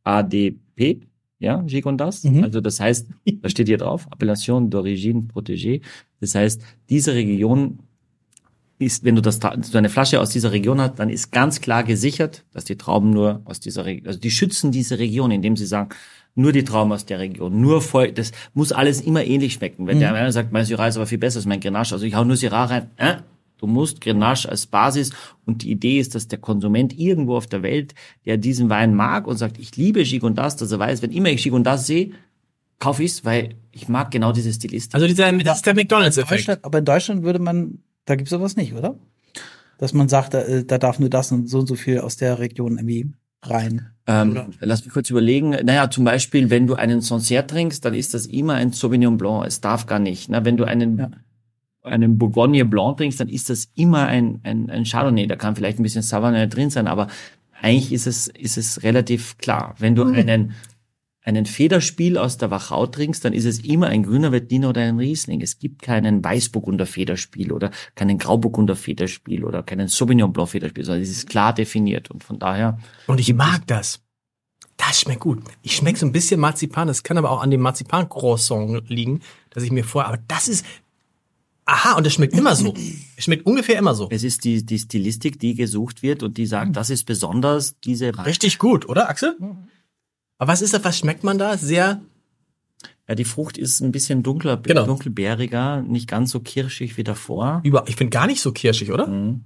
DADP, ja, Gigondas, Mhm. also das heißt, da steht hier drauf, Appellation d'origine protégée, das heißt, diese Region ist, wenn du das, so eine Flasche aus dieser Region hast, dann ist ganz klar gesichert, dass die Trauben nur aus dieser Region, also die schützen diese Region, indem sie sagen, nur die Trauben aus der Region, nur voll, das muss alles immer ähnlich schmecken. Wenn der einer sagt, mein Syrah ist aber viel besser als mein Grenache, also ich hau nur Syrah rein, äh, du musst Grenache als Basis und die Idee ist, dass der Konsument irgendwo auf der Welt, der diesen Wein mag und sagt, ich liebe Gigondas, dass er weiß, wenn immer ich Gigondas sehe, kaufe ich's, weil ich mag genau diese Stilistik. Also dieser, das ist der McDonalds-Effekt. Deutschland, aber in Deutschland würde man, da gibt's sowas nicht, oder? Dass man sagt, da, äh, da darf nur das und so und so viel aus der Region irgendwie rein. Ähm, lass mich kurz überlegen. Naja, zum Beispiel, wenn du einen Sancerre trinkst, dann ist das immer ein Sauvignon Blanc. Es darf gar nicht. Na, wenn du einen, Ja. Einen Bourgogne Blanc trinkst, dann ist das immer ein, ein, ein Chardonnay. Da kann vielleicht ein bisschen Sauvignon drin sein, aber eigentlich ist es, ist es relativ klar. Wenn du einen, einen Federspiel aus der Wachau trinkst, dann ist es immer ein grüner Veltliner oder ein Riesling. Es gibt keinen Weißburgunder Federspiel oder keinen Grauburgunder Federspiel oder keinen Sauvignon Blanc Federspiel, sondern es ist klar definiert. Und von daher, Und ich mag das. Das schmeckt gut. Ich schmecke so ein bisschen Marzipan. Das kann aber auch an dem Marzipan-Croissant liegen, dass ich mir vorher, aber das ist, aha, und das schmeckt immer so. Es schmeckt ungefähr immer so. Es ist die, die Stilistik, die gesucht wird und die sagt, das ist besonders diese Richtig gut, oder Axel? Aber was ist das, was schmeckt man da? Sehr, Ja, die Frucht ist ein bisschen dunkler, Genau. dunkelbeeriger, nicht ganz so kirschig wie davor. über, ich finde gar nicht so kirschig, oder? Mhm.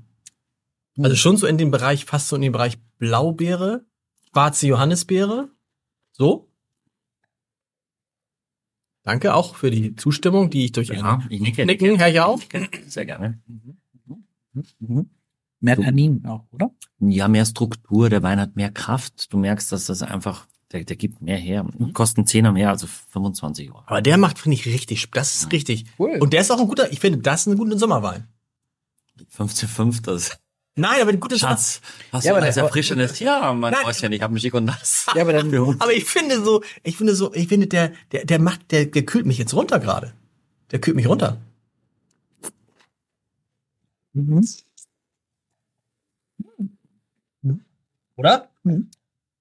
Also schon so in dem Bereich, fast so in dem Bereich Blaubeere, schwarze Johannisbeere. So. Danke auch für die Zustimmung, die ich durch Ja, ein ich nicke. Nicken, Herr Jau. Sehr gerne. Mehr Tannin auch, oder? Ja, mehr Struktur, der Wein hat mehr Kraft. Du merkst, dass das einfach, der, der gibt mehr her. Kosten 10er mehr, also 25 Euro. Aber der macht, finde ich, richtig, das ist richtig. Cool. Und der ist auch ein guter, ich finde, das ist ein guter Sommerwein. 15,5, das Nein, aber ein guter. Schatz. Hast Ja, du aber alles der- Erfrischendes? Ja, mein Nein. Häuschen, ich habe Schick und das. Ja, aber dann, <laughs> Aber ich finde so, ich finde so, ich finde, der, der, der macht, der, der kühlt mich jetzt runter gerade. Der kühlt mich runter. Oder? Mhm.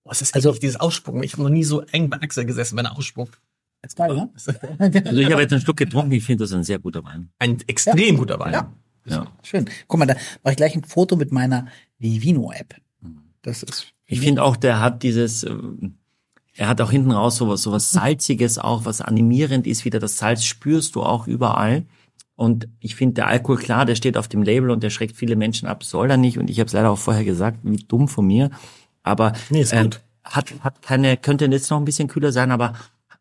Boah, es ist Also- dieses Ausspucken. Ich habe noch nie so eng bei Axel gesessen, wenn er ausspuckt. Jetzt geil, ne? <laughs> Also ich habe jetzt einen Schluck getrunken, ich finde das ein sehr guter Wein. Ein extrem guter Wein. Ja. Ja. Schön. Guck mal, da mache ich gleich ein Foto mit meiner Vivino-App. Das ist. Ich finde auch, der hat dieses, äh, er hat auch hinten raus sowas, sowas Salziges auch, was animierend ist wieder. Das Salz spürst du auch überall. Und ich finde, der Alkohol, klar, der steht auf dem Label und der schreckt viele Menschen ab, soll er nicht. Und ich habe es leider auch vorher gesagt, wie dumm von mir. Aber Nee, ist äh, gut. hat, hat keine, könnte jetzt noch ein bisschen kühler sein, aber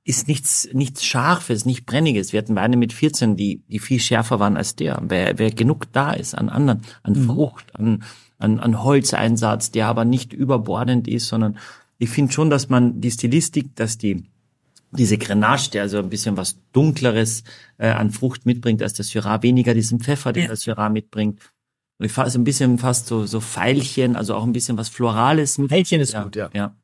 ist nichts, nichts Scharfes, nicht Brenniges. Wir hatten Weine mit 14, die, die viel schärfer waren als der. Wer, wer genug da ist an anderen, an Frucht, an, an, an Holzeinsatz, der aber nicht überbordend ist, sondern ich finde schon, dass man die Stilistik, dass die, diese Grenache, der also ein bisschen was Dunkleres äh, an Frucht mitbringt als der Syrah, weniger diesen Pfeffer, den der Syrah mitbringt. Und ich fasse ein bisschen fast so, so Veilchen, also auch ein bisschen was Florales mit. Hähnchen ist ja, gut, ja. ja.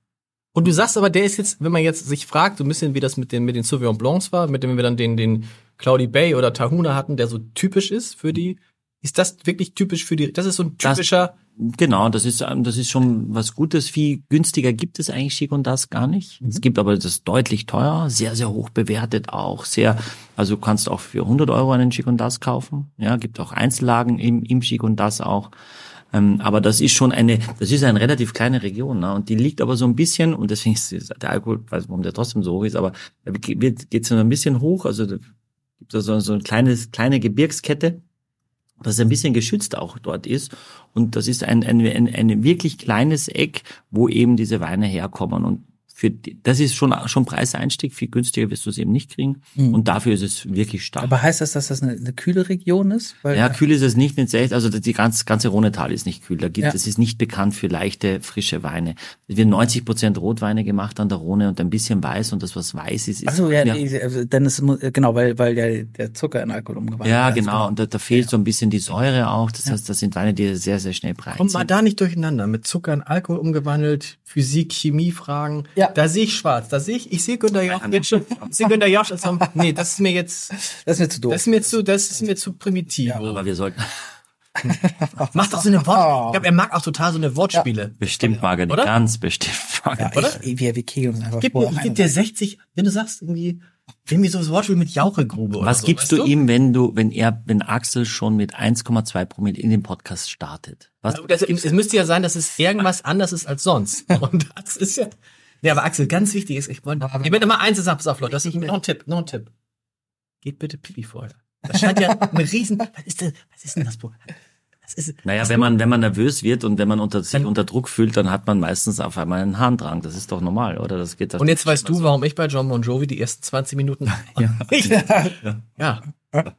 Und du sagst aber, der ist jetzt, wenn man jetzt sich fragt, so ein bisschen wie das mit den, mit den Sauvignon Blancs war, mit dem wir dann den, den Cloudy Bay oder Tahuna hatten, der so typisch ist für die, ist das wirklich typisch für die, das ist so ein Das- typischer, Genau, das ist, das ist schon was Gutes. Viel günstiger gibt es eigentlich Chic und das gar nicht. Es gibt aber das deutlich teuer, sehr, sehr hoch bewertet auch, sehr, also du kannst auch für 100 Euro einen Chic und das kaufen. Ja, gibt auch Einzellagen im, im Chic und das auch. Ähm, aber das ist schon eine, das ist eine relativ kleine Region, ne? und die liegt aber so ein bisschen, und deswegen ist der Alkohol, weiß nicht, warum der trotzdem so hoch ist, aber geht es so ein bisschen hoch, also gibt es so, so eine kleine, kleine Gebirgskette, das ein bisschen geschützt auch dort ist. Und das ist ein, ein, ein, ein wirklich kleines Eck, wo eben diese Weine herkommen. Und für die, das ist schon schon Preiseinstieg, viel günstiger wirst du es eben nicht kriegen. Mhm. Und dafür ist es wirklich stark. Aber heißt das, dass das eine, eine kühle Region ist? Weil, ja, kühl ist es nicht, nicht echt. Also die ganze, ganze Rhonetal ist nicht kühl. Da gibt, Ja. Das ist nicht bekannt für leichte, frische Weine. Es werden 90 Prozent Rotweine gemacht an der Rhone und ein bisschen weiß und das, was weiß ist, ist Ach so, ja, Nee, also, dann ist es- genau, weil weil der, der Zucker in Alkohol umgewandelt ja, genau. Und da, da fehlt so ein bisschen die Säure auch. Das heißt, das sind Weine, die sehr, sehr schnell breit Kommt mal da nicht durcheinander. Mit Zucker in Alkohol umgewandelt, Physik, Chemie-Fragen. Ja. Da sehe ich schwarz. Da sehe ich, ich sehe Günter Jauch jetzt schon. Ich sehe Günter Jauch als Nee, das ist mir jetzt, Das ist mir zu doof. das ist mir zu, das ist mir zu primitiv. Aber wir sollten, <laughs> Macht doch so eine Wort. Ich glaube, er mag auch total so eine Wortspiele. bestimmt mag er die, Oder? ganz bestimmt mag er ja, die. oder? Ich, wir, wir kegeln uns einfach Gib, vor. geb dir 60, wenn du sagst, irgendwie, irgendwie so das Wortspiel mit Jauchegrube oder Was so, gibst weißt du ihm, wenn du, wenn er, wenn Axel schon mit 1,2 Promille in den Podcast startet? Was? Also, das, es müsste ja sein, dass es irgendwas anders ist als sonst. <laughs> Und das ist ja. Nee, aber Axel, ganz wichtig ist, ich wollte. Ich bin immer eins sagen, pass auf, Leute, das ist noch ein Tipp, noch ein Tipp. Geht bitte Pipi vorher. Das scheint ja ein Riesen. Was ist denn, was ist denn das? Das ist, Naja, wenn man, wenn man nervös wird und wenn man unter, sich unter Druck fühlt, dann hat man meistens auf einmal einen Harndrang. Das ist doch normal, oder? Das geht und jetzt weißt du, warum ich bei John Bon Jovi die ersten 20 Minuten. <laughs> ja. ja.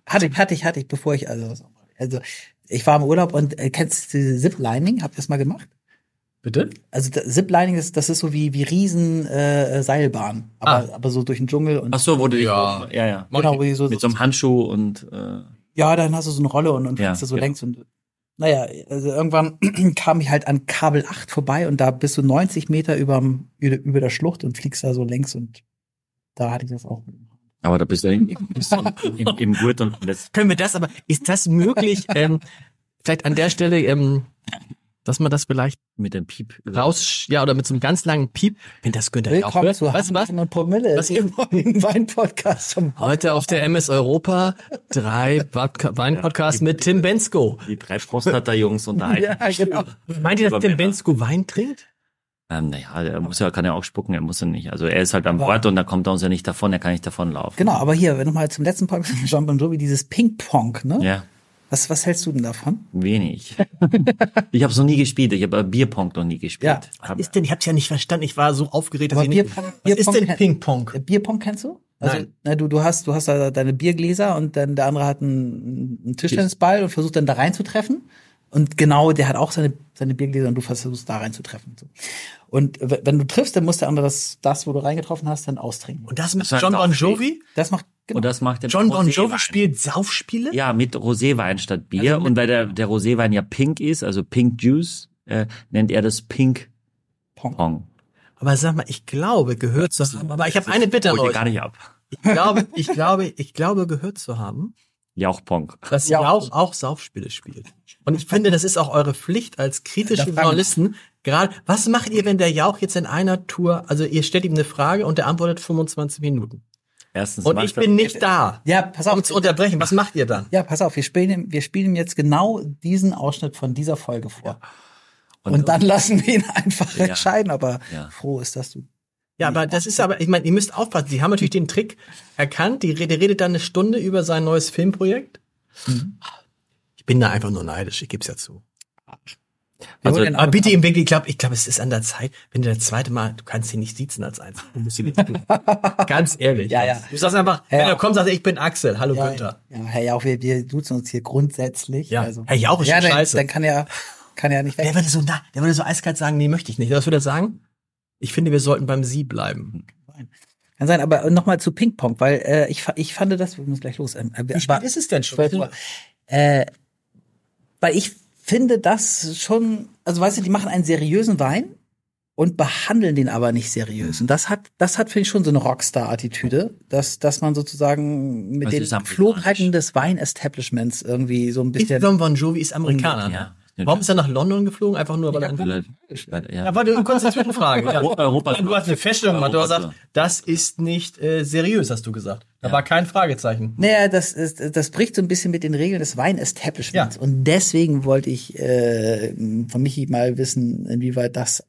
Hatte ich, hatte ich, hatte ich, bevor ich, also, also ich war im Urlaub und äh, kennst du Ziplining? Habt ihr das mal gemacht? Bitte? Also Ziplining ist, das ist so wie wie Riesen äh, Seilbahn, aber aber so durch den Dschungel und Ach so, wurde Ja. ja, ja. genau, wie so, Mit so einem Handschuh und, äh, ja, dann hast du so eine Rolle und, und Ja, fliegst du so genau. längs und naja, also irgendwann <clears throat> kam ich halt an Kabel 8 vorbei und da bist du 90 Meter überm, über, über der Schlucht und fliegst da so längs und da hatte ich das auch. aber da bist du im, im, im, im Gurt und das, Können wir das aber, ist das möglich, <laughs> ähm, vielleicht an der Stelle, ähm, dass man das vielleicht mit dem Piep. raus, ja, oder mit so einem ganz langen Piep, wenn das Günther Willkommen hört. zu Weißt du was? Und Promille, Was- dem <laughs> neuen Wein-Podcast Heute auf der MS Europa drei Wein-Podcast mit Tim Bensko. Die drei Prostata-Jungs unterhalten. <laughs> Ja, genau. Meint ihr, dass Tim Bensko Wein trinkt? Ähm, naja, er muss ja, kann ja auch spucken, er muss ja nicht. Also er ist halt am Bord und da kommt er uns ja nicht davon, er kann nicht davonlaufen. Genau, aber hier, wenn du mal zum letzten Podcast von <laughs> Jean Bon Jovi, dieses Ping-Pong, ne? Ja, Was, was hältst du denn davon? wenig. <laughs> ich habe es noch nie gespielt, ich habe Bierpong noch nie gespielt. Ja. Hab- Ist denn, ich hab's ja nicht verstanden, ich war so aufgeregt, dass Aber ich nicht... Bierpong- Was ist Bierpong denn kenn- Ping-Pong? Äh, Bierpong kennst du? Also, Nein. Na, du, du hast, du hast da deine Biergläser und dann der andere hat einen, einen Tischtennisball und versucht dann da reinzutreffen. Und genau, der hat auch seine, seine Biergläser und du versuchst da reinzutreffen. So. Und wenn du triffst, dann muss der andere das, das, wo du reingetroffen hast, dann austrinken. Und das mit Das John Bon Jovi? Das macht, genau. Und das macht der John Bon. Jovi spielt Saufspiele? Ja, mit Roséwein statt Bier. Also und weil der, der Roséwein ja pink ist, also Pink Juice, äh, nennt er das Pink Pong. Pong. Aber sag mal, ich glaube, gehört zu haben. Aber ich habe eine Bitte an euch. gar nicht ab. Ich glaube, ich glaube, ich glaube, gehört zu haben, Jauchpong. dass Ja. Jauch auch Saufspiele spielt. Und ich finde, das ist auch eure Pflicht als kritische Journalisten. Gerade, was macht ihr, wenn der Jauch jetzt in einer Tour, also ihr stellt ihm eine Frage und der antwortet 25 Minuten. Erstens Und ich bin nicht da, Ja, pass auf. um zu unterbrechen. Was macht ihr dann? Ja, pass auf, wir spielen, ihm- wir spielen ihm jetzt genau diesen Ausschnitt von dieser Folge vor. Und, dann lassen wir ihn einfach Ja. entscheiden, aber Ja. froh ist, dass du. Ja, aber das ist aber, ich meine, ihr müsst aufpassen. Sie haben natürlich den Trick erkannt. Die Rede redet dann eine Stunde über sein neues Filmprojekt. Ich bin da einfach nur neidisch, ich gebe es ja zu. Also, Aber bitte ihm wirklich, ich glaube, ich glaube, es ist an der Zeit, wenn du das zweite Mal, du kannst ihn nicht siezen als eins. Du musst ihn nicht tun. <laughs> Ganz ehrlich. Ja, ja. Du sagst einfach, Ja. wenn er kommt, sagst du, ich bin Axel, hallo Ja, Günther. ja, Herr Jauch, wir, wir duzen uns hier grundsätzlich. Ja. also, Herr Jauch ist ja, schon dann, scheiße. Dann kann er, kann er nicht weg. Der würde so, na, der würde so eiskalt sagen, nee, möchte ich nicht. Was würde er sagen? Ich finde, wir sollten beim Sie bleiben. Kann sein, aber nochmal zu Ping-Pong, weil äh, ich, ich fand das, wir müssen gleich los. Ähm, Wie spät ist es denn schon? 12 Uhr. Äh, weil ich finde das schon, also weißt du, die machen einen seriösen Wein und behandeln den aber nicht seriös. Und das hat, das hat, finde ich, schon so eine Rockstar-Attitüde, dass, dass man sozusagen mit Das den ist. Flohbreiten des Wein-Establishments irgendwie so ein Ich, bisschen. John Bon Jovi ist Amerikaner. ja. Warum ist er nach London geflogen? Einfach nur, weil er... Vielleicht- Ja. Ja, warte, kurz eine Zwischenfrage. Ja. Europa- Du hast eine Feststellung gemacht. Du hast gesagt, das ist nicht äh, seriös, hast du gesagt. Da war kein Fragezeichen. Naja, das, ist, das bricht so ein bisschen mit den Regeln des Wein-Establishments. Ja. Und deswegen wollte ich äh, von Michi mal wissen, inwieweit das,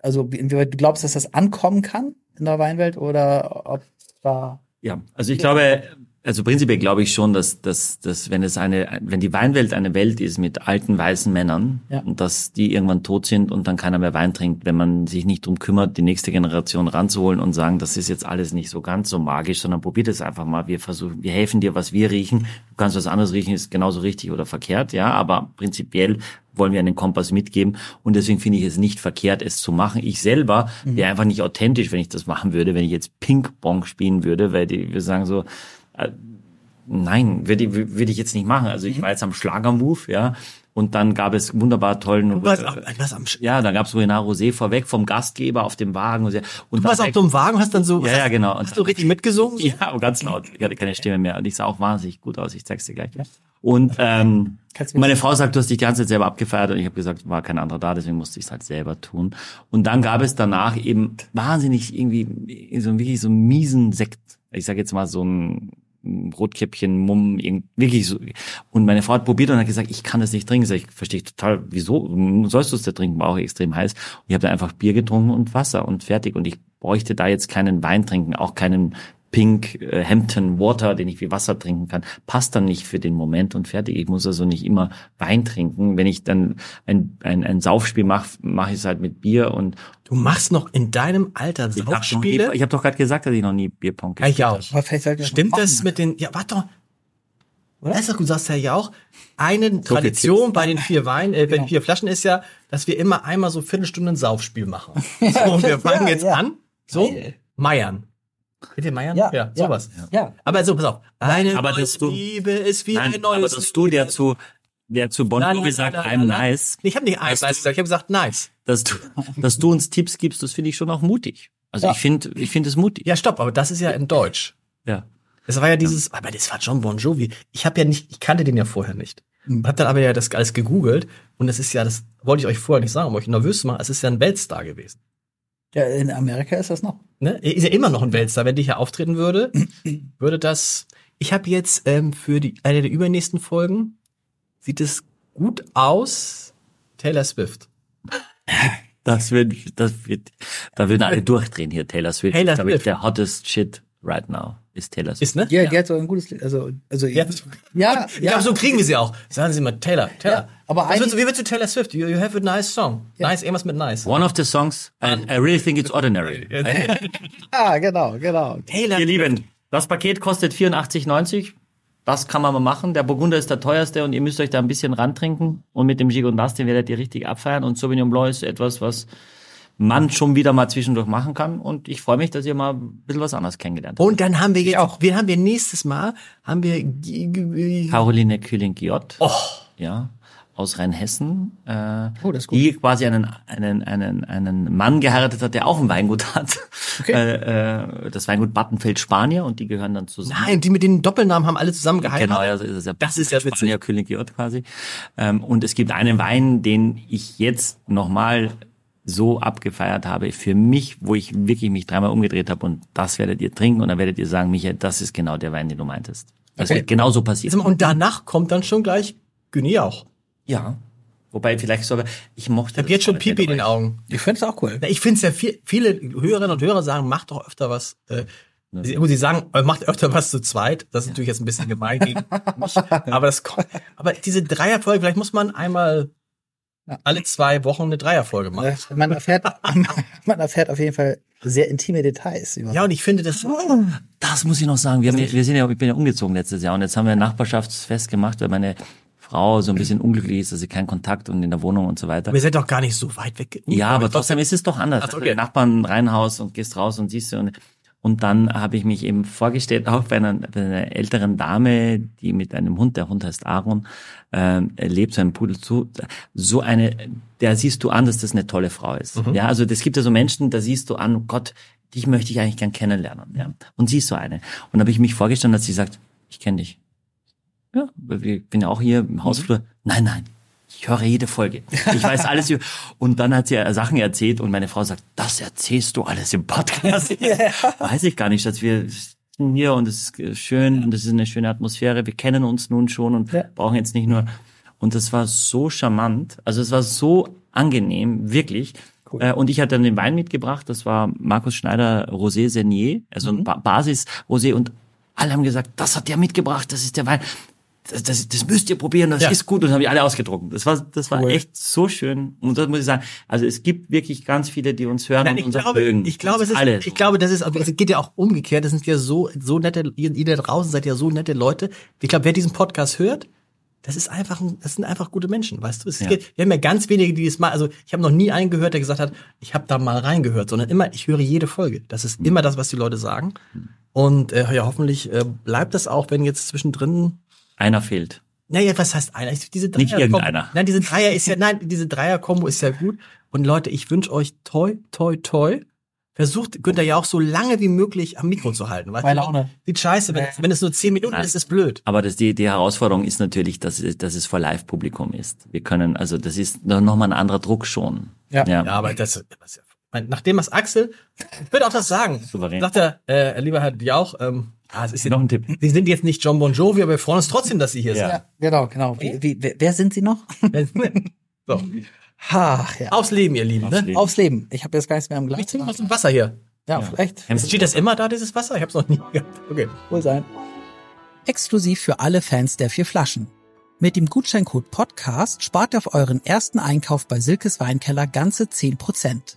also inwieweit du glaubst, dass das ankommen kann in der Weinwelt oder ob da. Ja, also ich glaube, also prinzipiell glaube ich schon, dass, dass, dass wenn es eine, wenn die Weinwelt eine Welt ist mit alten weißen Männern Ja. und dass die irgendwann tot sind und dann keiner mehr Wein trinkt, wenn man sich nicht drum kümmert, die nächste Generation ranzuholen und sagen, das ist jetzt alles nicht so ganz so magisch, sondern probiert es einfach mal. Wir versuchen, wir helfen dir, was wir riechen. Du kannst was anderes riechen, ist genauso richtig oder verkehrt, ja, aber prinzipiell wollen wir einen Kompass mitgeben und deswegen finde ich es nicht verkehrt, es zu machen. Ich selber wäre einfach nicht authentisch, wenn ich das machen würde, wenn ich jetzt Ping-Pong spielen würde, weil die, wir sagen so, nein, würde, ich- würde ich jetzt nicht machen. Also ich war jetzt am Schlagermove, ja, und dann gab es wunderbar tollen, Du warst, auch- warst, am, Sch- ja, dann gab es Ruinar Rosé vorweg vom Gastgeber auf dem Wagen und, und du warst auf einem Wagen, hast dann so, Ja, ja, genau. hast du richtig mitgesungen? <laughs> ja, aber ganz laut. Ich hatte keine Stimme mehr. Und ich sah auch wahnsinnig gut aus. Ich zeig's dir gleich. Und ähm, meine Frau sagt, du hast dich die ganze Zeit selber abgefeiert. Und ich habe gesagt, war kein anderer da, deswegen musste ich es halt selber tun. Und dann gab es danach eben wahnsinnig irgendwie so wirklich so einen miesen Sekt. Ich sage jetzt mal so ein Rotkäppchen, Mumm, wirklich so. Und meine Frau hat probiert und hat gesagt, ich kann das nicht trinken. Ich, verstehe total, wieso sollst du es da trinken? War auch extrem heiß. Und ich habe dann einfach Bier getrunken und Wasser und fertig. Und ich bräuchte da jetzt keinen Wein trinken, auch keinen Pink äh, Hampton Water, den ich wie Wasser trinken kann, passt dann nicht für den Moment und fertig. Ich muss also nicht immer Wein trinken. Wenn ich dann ein, ein, ein Saufspiel mache, mache ich es halt mit Bier und Du machst noch in deinem Alter ich habe Saufspiele? hab doch gerade gesagt, dass ich noch nie Bierpong Ja, ich auch. Aber wir Stimmt das mit den, ja, warte doch. Das ist doch, du sagst ja ja auch, eine Tradition bei den vier Wein, äh, bei den vier Flaschen ist ja, dass wir immer einmal so Viertelstunde ein Saufspiel machen. <laughs> So, und wir fangen Ja, jetzt ja. an, so, Geil. Meiern. Ihr Meiern? Ja, ja ja. sowas. Ja. Aber so, pass auf. Eine Aber neue du- Liebe ist wie Nein, ein aber neues dass du der zu, der zu Bon Nein, Jovi sagt, I'm nice, ich habe nicht eins nice gesagt, ich habe gesagt nice. Dass du, dass du uns Tipps gibst, das finde ich schon auch mutig. Also Ja. ich finde, ich finde es mutig. Ja, stopp, aber das ist ja in Deutsch. Ja. Das war ja dieses, aber das war John Bon Jovi. Ich habe ja nicht, ich kannte den ja vorher nicht. Hab dann aber ja das alles gegoogelt und das ist ja, das wollte ich euch vorher nicht sagen, um euch nervös zu machen, es ist ja ein Weltstar gewesen. Ja, in Amerika ist das noch. Ne? Er ist ja immer noch ein Weltstar. Wenn die hier auftreten würde, <clears throat> würde das. Ich habe jetzt ähm, für die eine der übernächsten Folgen sieht es gut aus. Taylor Swift. Das wird, das wird, da würden alle durchdrehen hier. Taylor Swift, Taylor ist, glaub ich, Swift. der hottest shit right now ist Taylor Swift. Ist ne? Ja, die hat so ein gutes Lied. Also, also Ja. <laughs> ja, Ich glaube, so kriegen wir sie auch. Sagen Sie mal Taylor. Taylor. Ja, aber du, wie würdest du Taylor Swift? You, you have a nice song. Nice, irgendwas mit nice. One of the songs, and I really think it's ordinary. <laughs> Ah, genau, genau. Taylor. Ihr Lieben, das Paket kostet 84,90. Das kann man mal machen. Der Burgunder ist der teuerste und ihr müsst euch da ein bisschen rantrinken. Und mit dem Gigondas, den werdet ihr richtig abfeiern. Und Sauvignon Blanc ist etwas, was man schon wieder mal zwischendurch machen kann. Und ich freue mich, dass ihr mal ein bisschen was anderes kennengelernt habt. Und dann haben wir jetzt auch. Wir haben wir nächstes Mal haben wir Caroline Kühling-Giott. Oh. Ja, aus Rheinhessen. Äh, Oh. Die quasi einen, einen, einen, einen Mann geheiratet hat, der auch ein Weingut hat. Äh, äh, das Weingut Battenfeld Spanier und die gehören dann zusammen. Nein, die mit den Doppelnamen haben alle zusammen geheiratet. Genau, ja, so ist es ja. Das ist ja witzig. Spanier König Giott quasi. Ähm, und es gibt einen Wein, den ich jetzt nochmal so abgefeiert habe für mich, wo ich wirklich mich dreimal umgedreht habe und das werdet ihr trinken und dann werdet ihr sagen, Michael, das ist genau der Wein, den du meintest. Das Okay. wird genauso passieren. Und danach kommt dann schon gleich Güni auch. Ja. Wobei vielleicht sogar, ich mochte Ich habe jetzt schon Pipi in den. Augen. Ich finde es auch cool. Na, Ich finde es ja viel, viele Hörerinnen und Hörer sagen, macht doch öfter was. Äh, sie, gut, sie sagen, äh, macht öfter was zu zweit. Das ist natürlich jetzt ein bisschen gemein <laughs> gegen mich. Aber das kommt, aber diese Dreierfolge, vielleicht muss man einmal alle zwei Wochen eine Dreierfolge machen. Man erfährt, <laughs> man erfährt auf jeden Fall sehr intime Details über. Ja, und ich finde das, Das muss ich noch sagen. Wir, haben, ja- wir sind ja, ich bin ja umgezogen letztes Jahr und jetzt haben wir ein Nachbarschaftsfest gemacht, weil meine Frau so ein bisschen unglücklich ist, dass sie keinen Kontakt und in der Wohnung und so weiter. wir sind doch gar nicht so weit weg. Ja, aber trotzdem ist es doch anders. Also okay. Nachbarn ein Reihenhaus und gehst raus und siehst du und und dann habe ich mich eben vorgestellt, auch bei einer, bei einer älteren Dame, die mit einem Hund, der Hund heißt Aaron, er lebt so ein Pudel zu, so eine, der siehst du an, dass das eine tolle Frau ist. Ja, also das gibt ja so Menschen, da siehst du an, Gott, dich möchte ich eigentlich gern kennenlernen. Ja, und sie ist so eine. Und da habe ich mich vorgestellt, dass sie sagt, ich kenne dich. Ja, ich bin ja auch hier im Hausflur. Nein, nein, Ich höre jede Folge. Ich weiß alles. über- <laughs> Und dann hat sie ja Sachen erzählt und meine Frau sagt, das erzählst du alles im Podcast. <laughs> Weiß ich gar nicht, dass wir sind hier und es ist schön und es ist eine schöne Atmosphäre. Wir kennen uns nun schon und Ja. brauchen jetzt nicht nur. Und das war so charmant. Also es war so angenehm, wirklich. Äh, Und ich hatte dann den Wein mitgebracht. Das war Markus Schneider Rosé Senier, also ein ba Basis Rosé. Und alle haben gesagt, das hat der mitgebracht. Das ist der Wein. Das, das, das müsst ihr probieren. Das Ja. ist gut. Und das haben die alle ausgetrunken. Das war, das war Cool. echt so schön. Und das muss ich sagen. Also es gibt wirklich ganz viele, die uns hören Nein, und uns glaube, mögen. ich glaube, es ist, alle. ich glaube, das ist, aber es geht ja auch umgekehrt. Das sind ja so, so nette, ihr, ihr da draußen seid ja so nette Leute. Ich glaube, wer diesen Podcast hört, das ist einfach, ein, das sind einfach gute Menschen, weißt du? Es Ja. geht, wir haben ja ganz wenige, die das mal, also ich habe noch nie einen gehört, der gesagt hat, ich habe da mal reingehört, sondern immer, ich höre jede Folge. Das ist Mhm. immer das, was die Leute sagen. Und äh, ja, hoffentlich äh, bleibt das auch, wenn jetzt zwischendrin Einer fehlt. naja, was heißt einer? Diese Nicht Dreier- irgendeiner. Nein, diese Dreier ist ja, nein, diese Dreier-Kombo ist ja gut. Und Leute, ich wünsche euch toi, toi, toi. Versucht Günther ja auch so lange wie möglich am Mikro zu halten. Weißt Bei? Laune. Sieht scheiße, wenn, wenn es nur zehn Minuten Nein. ist, ist blöd. Aber das, die, die Herausforderung ist natürlich, dass, es- dass es vor Live-Publikum ist. Wir können, also das ist nochmal ein anderer Druck schon. Ja. Ja, aber das, das nachdem was Axel, ich würde auch das sagen. Souverän. Sagt er, äh, lieber Herr Jauch, ähm, ah, es ist Noch ein Tipp. Sie sind jetzt nicht John Bon Jovi, aber wir freuen uns trotzdem, dass Sie hier Ja. Ja, genau, genau. Wie, wie, wer- sind Sie noch? sind. <laughs> so. Ach, ja. Aufs Leben, ihr Lieben. Aufs Ne? Leben. Aufs Leben. Ich habe jetzt gar nichts mehr im Ich Glas. trinke was im Wasser hier. Ja, vielleicht. Steht das immer da, dieses Wasser? Ich habe es noch nie gehabt. Okay. Wohl sein. Exklusiv für alle Fans der vier Flaschen. Mit dem Gutscheincode Podcast spart ihr auf euren ersten Einkauf bei Silkes Weinkeller ganze 10%.